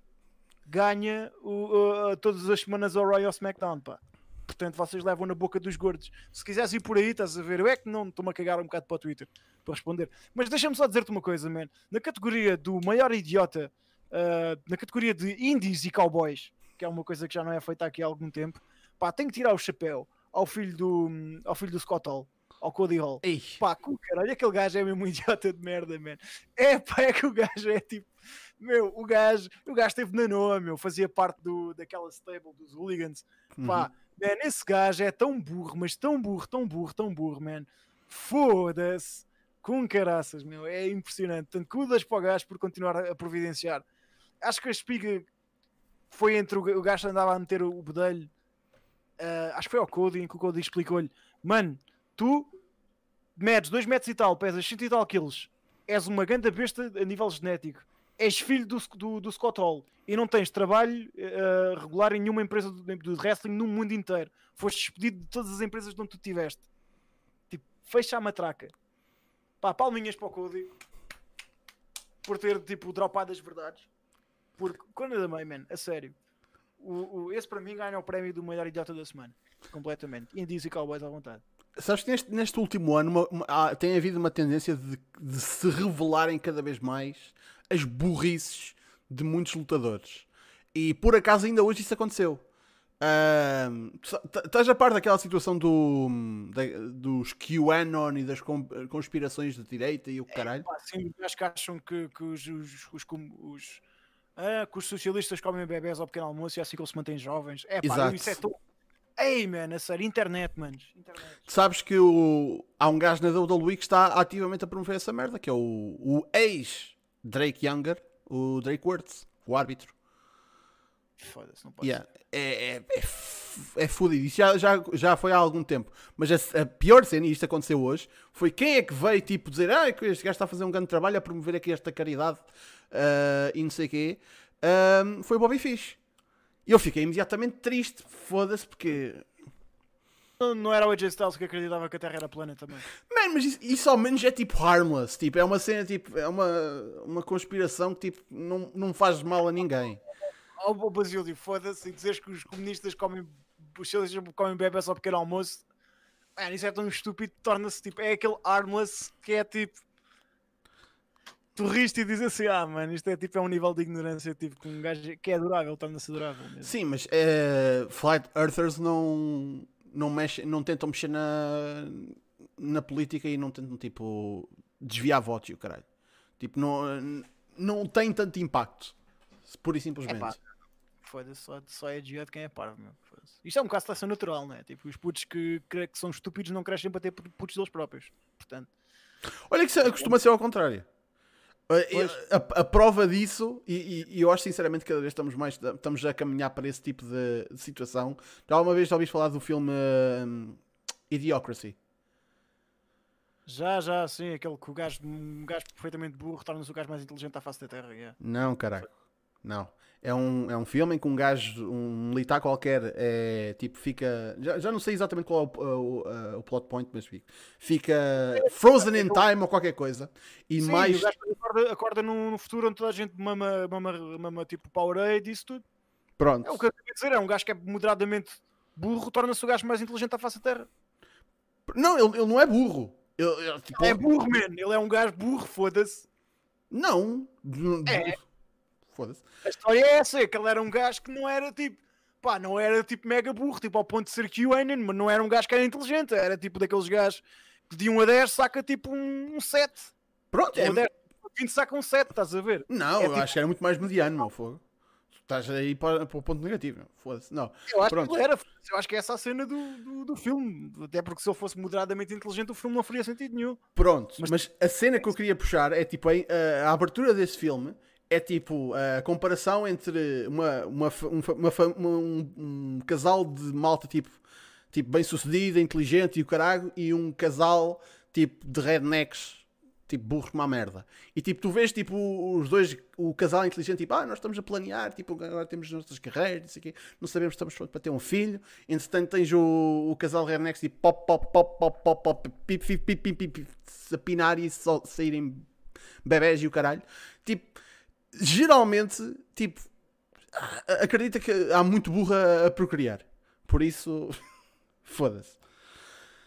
ganha uh, todas as semanas ao Royal SmackDown, pá. Portanto, vocês levam na boca dos gordos. Se quiseres ir por aí, estás a ver? Eu é que não estou-me a cagar um bocado para o Twitter para responder. Mas deixa-me só dizer-te uma coisa, man. Na categoria do maior idiota, uh, na categoria de indies e cowboys, que é uma coisa que já não é feita aqui há algum tempo, pá, tenho que tirar o chapéu ao filho do, ao filho do Scott Hall, ao Cody Hall. Ei, Pá, com caralho, aquele gajo é mesmo um idiota de merda, man. É, pá, é que o gajo é tipo. Meu, o gajo, o gajo esteve na Noa, meu, fazia parte do, daquela stable dos hooligans. Pá, man, esse gajo é tão burro, mas tão burro, tão burro, tão burro, man. Foda-se. Com caraças, meu, é impressionante. Tanto cuidas para o gajo por continuar a, providenciar. Acho que a espiga foi entre o, ga- o gajo que andava a meter o, o bedelho. ah, acho que foi ao Cody, em que o Cody explicou-lhe: Mano, tu medes 2 metros e tal, pesas 100 e tal quilos, és uma grande besta a nível genético, és filho do, do, do Scott Hall e não tens trabalho eh, regular em nenhuma empresa do, wrestling no mundo inteiro. Foste despedido de todas as empresas de onde tu estiveste. Tipo, fecha a matraca. Pá, palminhas para o Cody por ter, tipo, dropado as verdades. Porque, quando eu também, man, a sério, o, o- esse para mim ganha o prémio do maior idiota da semana. Completamente. Indies e Cowboys à vontade. Sabes que neste, neste último ano uma- uma- há- tem havido uma tendência de, de se revelarem cada vez mais as burrices de muitos lutadores. E por acaso ainda hoje isso aconteceu. T- Estás a par daquela situação do, da- dos QAnon e das conspirações de direita e o caralho? Pá, sim, acho que acham que, que os, os, os, os- ah, que os socialistas comem bebés ao pequeno almoço e é assim que eles se mantêm jovens. É pá, Exato. isso é tão. Ei, man, a sério, internet. Tu sabes que o- há um gajo na WWE que está ativamente a promover essa merda, que é o, o ex-Drake Younger, o Drake Words, o árbitro. Foda-se, não pode Yeah. É, é, é, é fodido. Isso já, já, já foi há algum tempo. Mas a, a pior cena, e isto aconteceu hoje, foi quem é que veio tipo dizer ah, que este gajo está a fazer um grande trabalho a promover aqui esta caridade ah, e não sei o quê. Ahm, foi o Bobby Fish. E eu fiquei imediatamente triste. Foda-se, porque. Não, não era o AJ Styles que acreditava que a Terra era plana também. Man, mas isso, isso ao menos é tipo harmless. Tipo, é uma cena, tipo, é uma, uma conspiração que tipo, não, não faz mal a ninguém. Ó, oh, Basílio, foda-se, e dizeres que os comunistas comem. Os socialistas comem bebés ao pequeno almoço. Man, isso é tão estúpido, torna-se tipo. É aquele armless que é tipo. Tu riste e dizes assim, ah, mano, isto é tipo é um nível de ignorância tipo, que um gajo que é adorável, torna-se adorável. mesmo. Sim, mas eh, Flight Earthers não, não, mexe, não tentam mexer na, na política e não tentam tipo desviar votos e o caralho. Tipo, não, não tem tanto impacto. Pura e simplesmente. Epá, Foda-se, só, só é desviado quem é parvo, meu. Isto é um caso de seleção natural, né? Tipo, os putos que, que, são estúpidos não crescem para ter putos deles próprios. Portanto, Olha que isso costuma ser ao contrário. A, Pois. a- a prova disso, e, e- e eu acho sinceramente que cada vez estamos mais estamos a caminhar para esse tipo de, de situação. Já uma vez já ouviste falar do filme hum, Idiocracy? já, já, sim, aquele que o gajo, um gajo perfeitamente burro torna-se o gajo mais inteligente à face da Terra. yeah. Não, caralho. Não. É um, é um filme em que um gajo, um militar qualquer, é tipo, fica. Já, já não sei exatamente qual é o, o, o plot point, mas fica. Fica frozen in time ou qualquer coisa. E Sim, mais. o gajo acorda, acorda num futuro onde toda a gente mama, mama, mama tipo Powerade e isso tudo. Pronto. É o que eu quero dizer, é um gajo que é moderadamente burro, torna-se o gajo mais inteligente à face da Terra. Não, ele, ele não é burro. Ele, ele, tipo, É burro, man. Ele é um gajo burro, foda-se. Não. É. Foda-se. A história é essa, é que ele era um gajo que não era tipo, pá, não era tipo mega burro, tipo ao ponto de ser QAnon, mas não era um gajo que era inteligente, era tipo daqueles gajos que de 1 a 10 saca tipo um, um 7. Pronto. De 1 É... a 10, 20 saca um 7, estás a ver? Não, É eu tipo- acho que era muito mais mediano, meu fogo. Estás aí para, para o ponto negativo. Foda-se. Não. Eu acho Pronto. que era, eu acho que é essa a cena do, do, do filme, até porque se ele fosse moderadamente inteligente o filme não faria sentido nenhum. Pronto, mas, Mas- a cena que eu queria puxar é tipo a, a- a abertura desse filme é tipo a comparação entre uma, uma, um, uma uma- um, um casal de malta tipo, tipo bem sucedida, inteligente e o caralho, e um casal tipo de rednecks tipo burros como a merda. E tipo, tu vês tipo os dois, o casal inteligente, tipo, ah, nós estamos a planear, tipo, agora temos as nossas carreiras, não sei quê, não sabemos estamos prontos para ter um filho. Entretanto, tens o, o casal rednecks tipo pop, pop, pop, pop, pop, pop, pip, pip, pip, pip, pip, se a pinar e só saírem bebés e o caralho. Tipo, geralmente, tipo, acredita que há muito burra a procriar. Por isso, foda-se.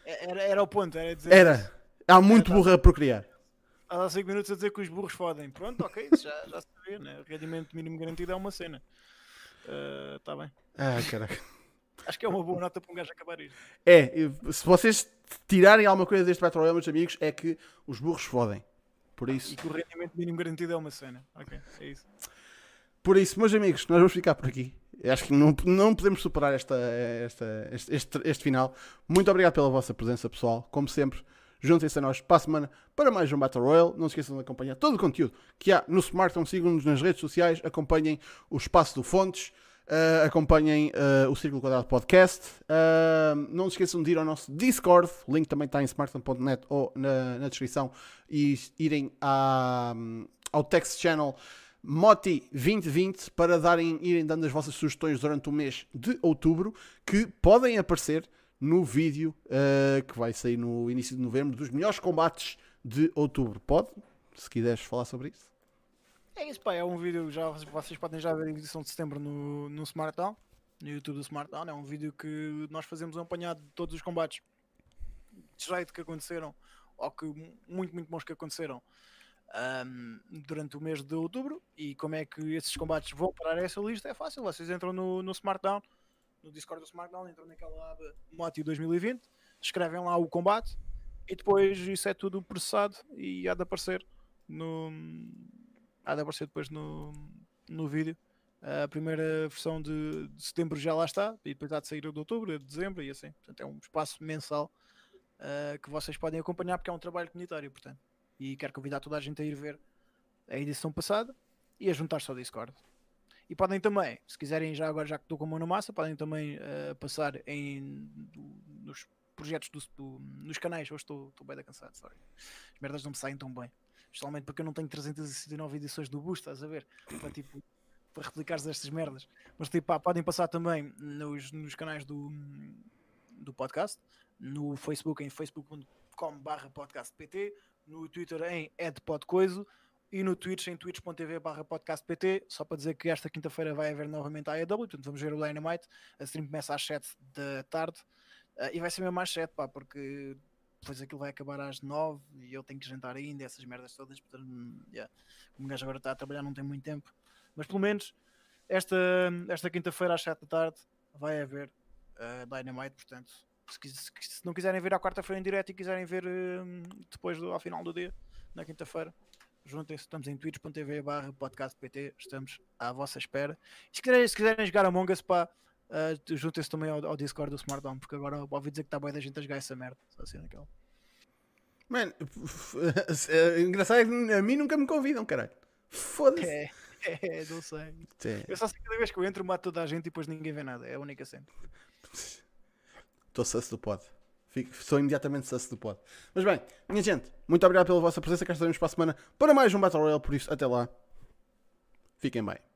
Era, era o ponto, era dizer Era. Há muito burra a procriar. há 5 minutos a dizer que os burros fodem. Pronto, ok, isso já, já se vê, né? O rendimento mínimo garantido é uma cena. Está bem. Ah, caraca. Acho que é uma boa nota para um gajo acabar isto. É, se vocês tirarem alguma coisa deste Battle Royale, meus amigos, é que os burros fodem. Por isso, E que o rendimento mínimo garantido é uma cena. Ok, é isso. por isso, meus amigos, nós vamos ficar por aqui. Acho que não, não podemos superar esta, esta, este, este, este final. Muito obrigado pela vossa presença, pessoal. Como sempre, juntem-se a nós para a semana para mais um Battle Royale. Não se esqueçam de acompanhar todo o conteúdo que há no Smartphone. Sigam-nos nas redes sociais, acompanhem o Espaço do Fontes. Uh, acompanhem uh, o Círculo Quadrado Podcast. Uh, não se esqueçam de ir ao nosso Discord. O link também está em smartphone.net ou na, na descrição. E irem à, ao text channel Moti 2020 para darem, irem dando as vossas sugestões durante o mês de outubro que podem aparecer no vídeo que vai sair no início de novembro dos melhores combates de outubro. Pode? Se quiseres falar sobre isso. É isso, pá. É um vídeo, já, vocês podem já ver a edição de setembro no, no Smartdown, no YouTube do Smartdown. É um vídeo que nós fazemos um apanhado de todos os combates de jeito que aconteceram, ou que muito, muito bons que aconteceram ahm, durante o mês de outubro. E como é que esses combates vão parar essa lista? É fácil. Vocês entram no, no Smartdown, no Discord do Smartdown, entram naquela aba Moti 2020, escrevem lá o combate e depois isso é tudo processado e há de aparecer no há de aparecer depois no, no vídeo. A primeira versão de, de setembro já lá está, e depois há de sair de outubro, de dezembro e assim. Portanto, é um espaço mensal ah, que vocês podem acompanhar porque é um trabalho comunitário, portanto. E quero convidar toda a gente a ir ver a edição passada e a juntar-se ao Discord. E podem também, se quiserem, já agora já que estou com a mão na massa, podem também ah, passar em do- nos projetos do, do- nos canais. Hoje estou, estou bem da cansado, sorry. As merdas não me saem tão bem. Especialmente porque eu não tenho 369 edições do Boost, estás a ver? Para, tipo, para replicares estas merdas. Mas tipo, pá, podem passar também nos, nos canais do, do podcast, no Facebook em facebook.com barra podcastpt, no Twitter em edpodcoiso e no Twitch em twitch.tv barra podcastpt, só para dizer que esta quinta-feira vai haver novamente a AEW, portanto vamos ver o Dynamite, a stream começa às 7 da tarde ah, e vai ser mesmo às 7, pá, porque depois aquilo vai acabar às 9 e eu tenho que jantar ainda, essas merdas todas, portanto, hum, yeah. como o gajo agora está a trabalhar não tem muito tempo, mas pelo menos esta, esta quinta-feira às 7 da tarde vai haver uh, Dynamite, portanto, se, se não quiserem ver à quarta-feira em direto e quiserem ver hum, depois do, ao final do dia, na quinta-feira, juntem-se, estamos em twitch.tv barra podcastpt, estamos à vossa espera. E se quiserem, se quiserem jogar Among Us, pá, uh, juntem-se também ao, ao, Discord do Smart Home, porque agora ouvi dizer que está boa da gente a jogar essa merda. Só assim naquela. Mano, engraçado é que a mim nunca me convidam, caralho. Foda-se. É, é, não sei. É. Eu só sei que cada vez que eu entro mato toda a gente e depois ninguém vê nada. É a única cena. Estou sus do pod. Fico, sou imediatamente sus do pod. Mas bem, minha gente, muito obrigado pela vossa presença. Cá estaremos para a semana para mais um Battle Royale. Por isso, até lá. Fiquem bem.